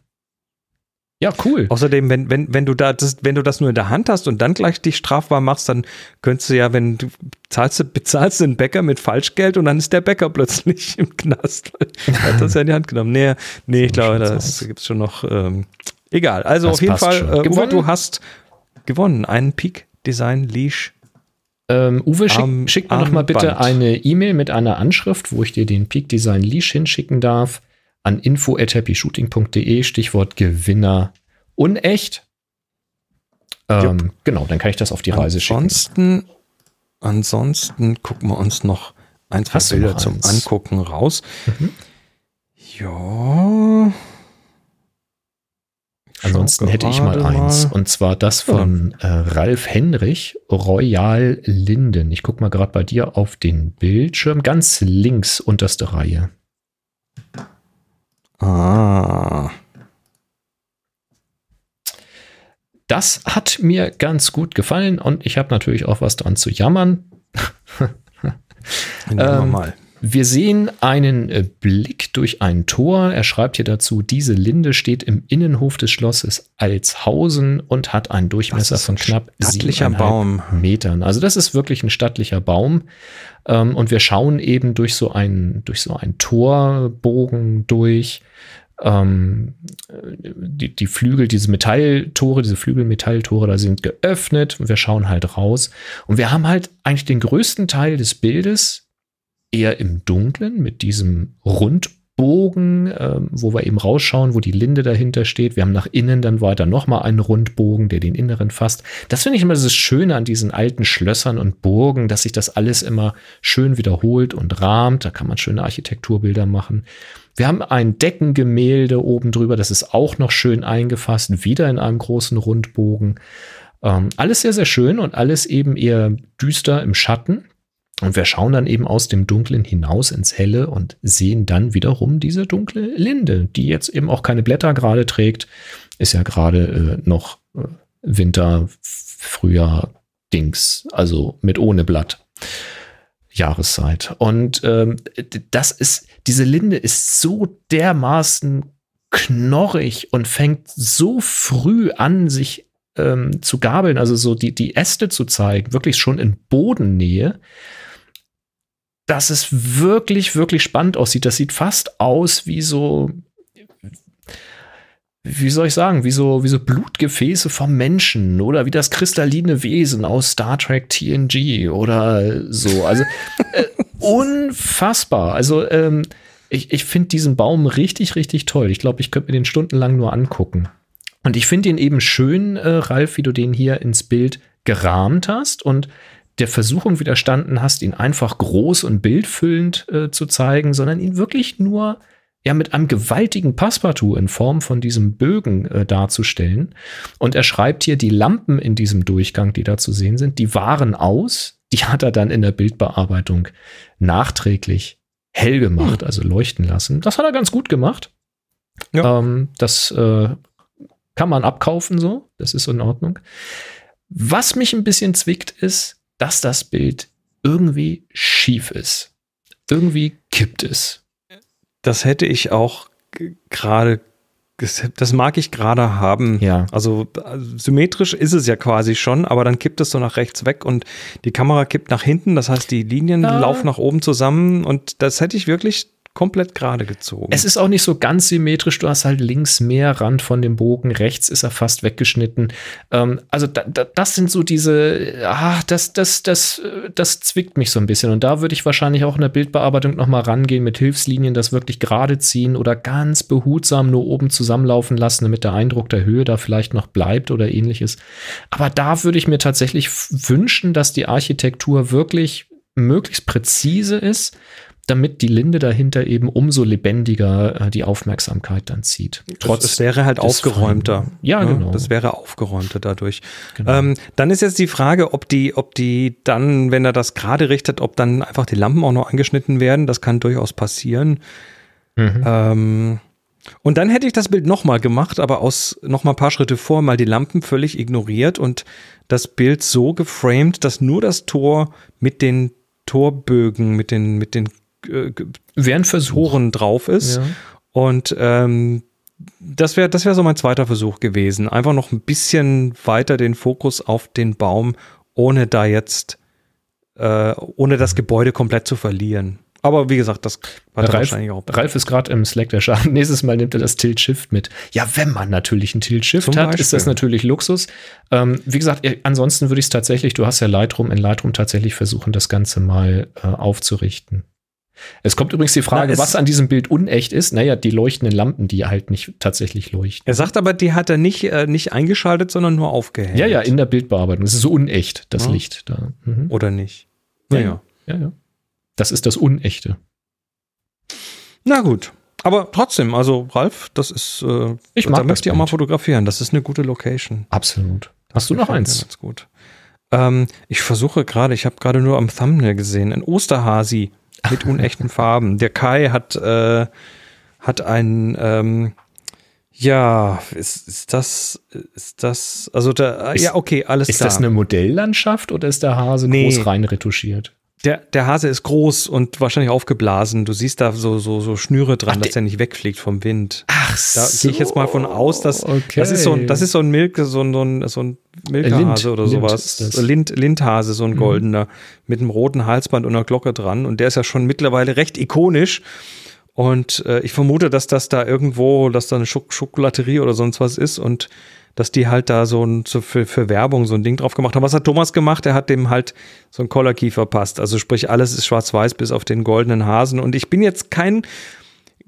Ja, cool. Außerdem, wenn, wenn, wenn, du da das, wenn du das nur in der Hand hast und dann gleich dich strafbar machst, dann könntest du ja, wenn du zahlst, bezahlst den Bäcker mit Falschgeld und dann ist der Bäcker plötzlich im Knast. Er hat das ja in die Hand genommen. Nee, nee ich glaube, da gibt es schon noch. Ähm, egal. Also Das auf jeden Fall, äh, Uwe, du hast gewonnen. Einen Peak Design Leash. Ähm, Uwe, schick, Am- schick mir doch mal bitte Band. eine E-Mail mit einer Anschrift, wo ich dir den Peak Design Leash hinschicken darf, an info.happyshooting.de, Stichwort Gewinner unecht. Ähm, genau, dann kann ich das auf die Reise schicken. ansonsten, ansonsten gucken wir uns noch ein, zwei Hast Bilder zum? Angucken raus. Mhm. Ja. Ansonsten hätte ich mal eins. mal. Und zwar das Ja, von äh, Ralf Henrich, Royal Linden. Ich gucke mal gerade bei dir auf den Bildschirm. Ganz links, unterste Reihe. Ah. Das hat mir ganz gut gefallen und ich habe natürlich auch was dran zu jammern. Ähm, mal. Wir sehen einen äh, Blick durch ein Tor. Er schreibt hier dazu, diese Linde steht im Innenhof des Schlosses Alshausen und hat einen Durchmesser von knapp stattlicher Baum. Metern. Also das ist wirklich ein stattlicher Baum. Ähm, und wir schauen eben durch so einen, durch so einen Torbogen durch. Ähm, die, die Flügel, diese Metalltore, diese Flügelmetalltore, da sind geöffnet und wir schauen halt raus. Und wir haben halt eigentlich den größten Teil des Bildes eher im Dunklen mit diesem Rundbogen, ähm, wo wir eben rausschauen, wo die Linde dahinter steht. Wir haben nach innen dann weiter nochmal einen Rundbogen, der den Inneren fasst. Das finde ich immer das Schöne an diesen alten Schlössern und Burgen, dass sich das alles immer schön wiederholt und rahmt. Da kann man schöne Architekturbilder machen. Wir haben ein Deckengemälde oben drüber, das ist auch noch schön eingefasst, wieder in einem großen Rundbogen. Ähm, alles sehr, sehr schön und alles eben eher düster im Schatten. Und wir schauen dann eben aus dem Dunklen hinaus ins Helle und sehen dann wiederum diese dunkle Linde, die jetzt eben auch keine Blätter gerade trägt. Ist ja gerade äh, noch äh, Winter, Frühjahr, Dings, also mit ohne Blatt. Jahreszeit. Und ähm, das ist, diese Linde ist so dermaßen knorrig und fängt so früh an, sich ähm, zu gabeln, also so die, die Äste zu zeigen, wirklich schon in Bodennähe, dass es wirklich, wirklich spannend aussieht. Das sieht fast aus wie so, wie soll ich sagen, wie so, wie so Blutgefäße vom Menschen oder wie das kristalline Wesen aus Star Trek TNG oder so. Also äh, unfassbar. Also ähm, ich, ich finde diesen Baum richtig, richtig toll. Ich glaube, ich könnte mir den stundenlang nur angucken. Und ich finde ihn eben schön, äh, Ralf, wie du den hier ins Bild gerahmt hast und der Versuchung widerstanden hast, ihn einfach groß und bildfüllend äh, zu zeigen, sondern ihn wirklich nur ja mit einem gewaltigen Passepartout in Form von diesem Bögen äh, darzustellen. Und er schreibt hier, die Lampen in diesem Durchgang, die da zu sehen sind, die waren aus. Die hat er dann in der Bildbearbeitung nachträglich hell gemacht, hm. also leuchten lassen. Das hat er ganz gut gemacht. Ja. Ähm, das äh, kann man abkaufen so. Das ist in Ordnung. Was mich ein bisschen zwickt, ist, dass das Bild irgendwie schief ist. Irgendwie kippt es. Das hätte ich auch gerade, das mag ich gerade haben. Ja. Also, also symmetrisch ist es ja quasi schon, aber dann kippt es so nach rechts weg und die Kamera kippt nach hinten. Das heißt, die Linien ah. laufen nach oben zusammen und das hätte ich wirklich komplett gerade gezogen. Es ist auch nicht so ganz symmetrisch. Du hast halt links mehr Rand von dem Bogen, rechts ist er fast weggeschnitten. Ähm, also da, da, das sind so diese, ah, das, das, das, das zwickt mich so ein bisschen. Und da würde ich wahrscheinlich auch in der Bildbearbeitung noch mal rangehen mit Hilfslinien, das wirklich gerade ziehen oder ganz behutsam nur oben zusammenlaufen lassen, damit der Eindruck der Höhe da vielleicht noch bleibt oder ähnliches. Aber da würde ich mir tatsächlich wünschen, dass die Architektur wirklich möglichst präzise ist damit die Linde dahinter eben umso lebendiger äh, die Aufmerksamkeit dann zieht. Trotz es wäre halt aufgeräumter. Freien. Ja, ne? genau. Das wäre aufgeräumter dadurch. Genau. Ähm, dann ist jetzt die Frage, ob die, ob die dann, wenn er das gerade richtet, ob dann einfach die Lampen auch noch angeschnitten werden. Das kann durchaus passieren. Mhm. Ähm, und dann hätte ich das Bild nochmal gemacht, aber aus nochmal ein paar Schritte vor, mal die Lampen völlig ignoriert und das Bild so geframed, dass nur das Tor mit den Torbögen, mit den, mit den äh, wäre Versuchen drauf ist. Ja. Und ähm, das wäre das wäre so mein zweiter Versuch gewesen. Einfach noch ein bisschen weiter den Fokus auf den Baum, ohne da jetzt, äh, ohne das Gebäude komplett zu verlieren. Aber wie gesagt, das hat Ralf, wahrscheinlich auch. Ralf ist gerade im Slack der Schaden. Nächstes Mal nimmt er das Tilt-Shift mit. Ja, wenn man natürlich ein Tilt-Shift hat, ist das natürlich Luxus. Ähm, wie gesagt, ansonsten würde ich es tatsächlich, du hast ja Lightroom, in Lightroom tatsächlich versuchen, das Ganze mal äh, aufzurichten. Es kommt übrigens die Frage, Na, was an diesem Bild unecht ist. Naja, die leuchtenden Lampen, die halt nicht tatsächlich leuchten. Er sagt aber, die hat er nicht, äh, nicht eingeschaltet, sondern nur aufgehängt. Ja, ja, in der Bildbearbeitung. Es ist so unecht, das ja. Licht da. Mhm. Oder nicht. Naja. Ja, ja. Das ist das Unechte. Na gut. Aber trotzdem, also Ralf, das ist, äh, ich mag da möchte ich auch mal fotografieren. Das ist eine gute Location. Absolut. Hast du noch eins? Ganz gut. Ähm, ich versuche gerade, ich habe gerade nur am Thumbnail gesehen, ein Osterhasi mit unechten Farben. Der Kai hat, äh, hat ein, ähm, ja, ist, ist das, ist das, also da, ist, ja, okay, alles ist klar. Ist das eine Modelllandschaft oder ist der Hase nee. groß rein retuschiert? Der, der Hase ist groß und wahrscheinlich aufgeblasen. Du siehst da so, so, so Schnüre dran, Ach, dass er nicht wegfliegt vom Wind. Ach Da so. gehe ich jetzt mal von aus, dass okay. das ist so ein, das ist so ein Milk, so ein, so ein, so ein Milchhase oder Lind sowas. Lind, Lindhase, so ein mhm. goldener, mhm. mit einem roten Halsband und einer Glocke dran. Und der ist ja schon mittlerweile recht ikonisch. Und äh, ich vermute, dass das da irgendwo, dass da eine Schok Schokolaterie oder sonst was ist und dass die halt da so, ein, so für, für Werbung so ein Ding drauf gemacht haben. Was hat Thomas gemacht? Er hat dem halt so ein Collar Key verpasst. Also sprich, alles ist schwarz-weiß bis auf den goldenen Hasen. Und ich bin jetzt kein,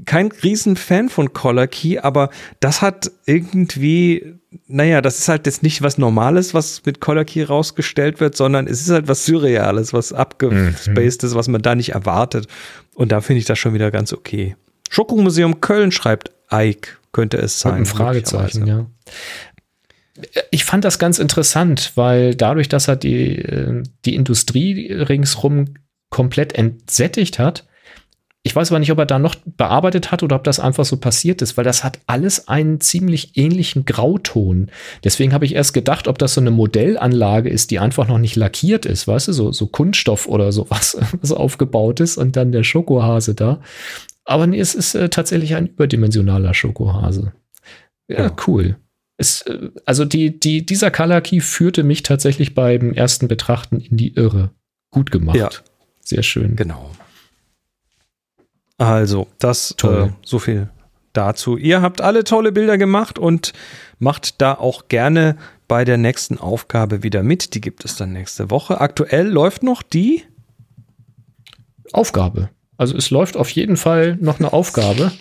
kein Riesenfan von Collar Key, aber das hat irgendwie, naja, das ist halt jetzt nicht was Normales, was mit Collar Key rausgestellt wird, sondern es ist halt was Surreales, was abgespaced ist, was man da nicht erwartet. Und da finde ich das schon wieder ganz okay. Schokomuseum Köln schreibt Ike, könnte es sein. Ein Fragezeichen, ja ich fand das ganz interessant, weil dadurch, dass er die, äh, die Industrie ringsrum komplett entsättigt hat, ich weiß aber nicht, ob er da noch bearbeitet hat oder ob das einfach so passiert ist, weil das hat alles einen ziemlich ähnlichen Grauton. Deswegen habe ich erst gedacht, ob das so eine Modellanlage ist, die einfach noch nicht lackiert ist, weißt du, so, so Kunststoff oder sowas, was aufgebaut ist und dann der Schokohase da. Aber nee, es ist äh, tatsächlich ein überdimensionaler Schokohase. Ja, Ja. cool. Es, äh, also die, die, dieser Color Key führte mich tatsächlich beim ersten Betrachten in die Irre. Gut gemacht. Ja. Sehr schön. Genau. Also, das Toll. äh, so viel dazu. Ihr habt alle tolle Bilder gemacht und macht da auch gerne bei der nächsten Aufgabe wieder mit. Die gibt es dann nächste Woche. Aktuell läuft noch die. Aufgabe. Also es läuft auf jeden Fall noch eine Aufgabe,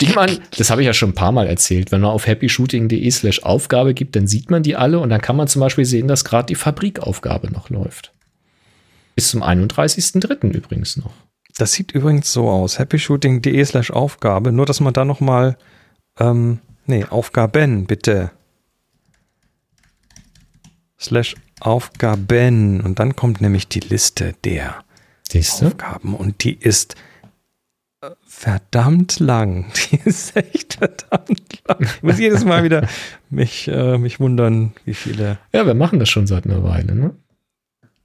die man, das habe ich ja schon ein paar Mal erzählt, wenn man auf happyshooting.de slash Aufgabe gibt, dann sieht man die alle und dann kann man zum Beispiel sehen, dass gerade die Fabrikaufgabe noch läuft. Bis zum 31.03. übrigens noch. Das sieht übrigens so aus. happyshooting.de slash Aufgabe. Nur, dass man da noch mal ähm, nee, Aufgaben, bitte. Slash Aufgaben. Und dann kommt nämlich die Liste der Siehst du? Aufgaben und die ist äh, verdammt lang. Die ist echt verdammt lang. Ich muss jedes Mal wieder mich, äh, mich wundern, wie viele. Ja, wir machen das schon seit einer Weile, ne?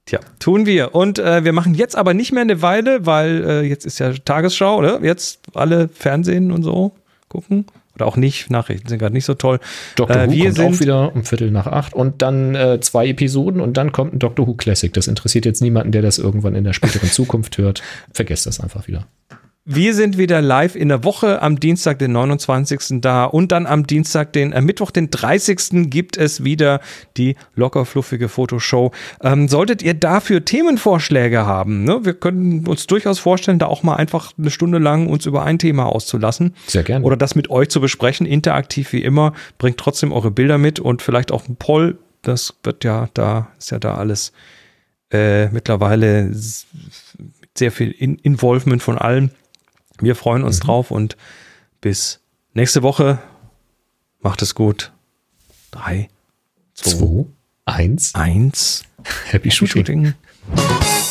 Tja, tun wir. Und äh, wir machen jetzt aber nicht mehr eine Weile, weil äh, jetzt ist ja Tagesschau, oder? Jetzt alle Fernsehen und so gucken. Oder auch nicht. Nachrichten sind gerade nicht so toll. Dr. Äh, Who kommt sind- auch wieder um Viertel nach acht und dann äh, zwei Episoden und dann kommt ein Doctor Who Classic. Das interessiert jetzt niemanden, der das irgendwann in der späteren Zukunft hört. Vergesst das einfach wieder. Wir sind wieder live in der Woche am Dienstag, den 29. da und dann am Dienstag, den äh, Mittwoch, den 30. gibt es wieder die locker fluffige Fotoshow. Ähm, solltet ihr dafür Themenvorschläge haben, ne? wir können uns durchaus vorstellen, da auch mal einfach eine Stunde lang uns über ein Thema auszulassen Sehr gerne. oder das mit euch zu besprechen, interaktiv wie immer. Bringt trotzdem eure Bilder mit und vielleicht auch ein Poll. Das wird ja da, ist ja da alles äh, mittlerweile sehr viel In Involvement von allen. Wir freuen uns drauf und bis nächste Woche. Macht es gut. Drei, zwei, Zwei, eins, eins. Happy Shooting. Shooting.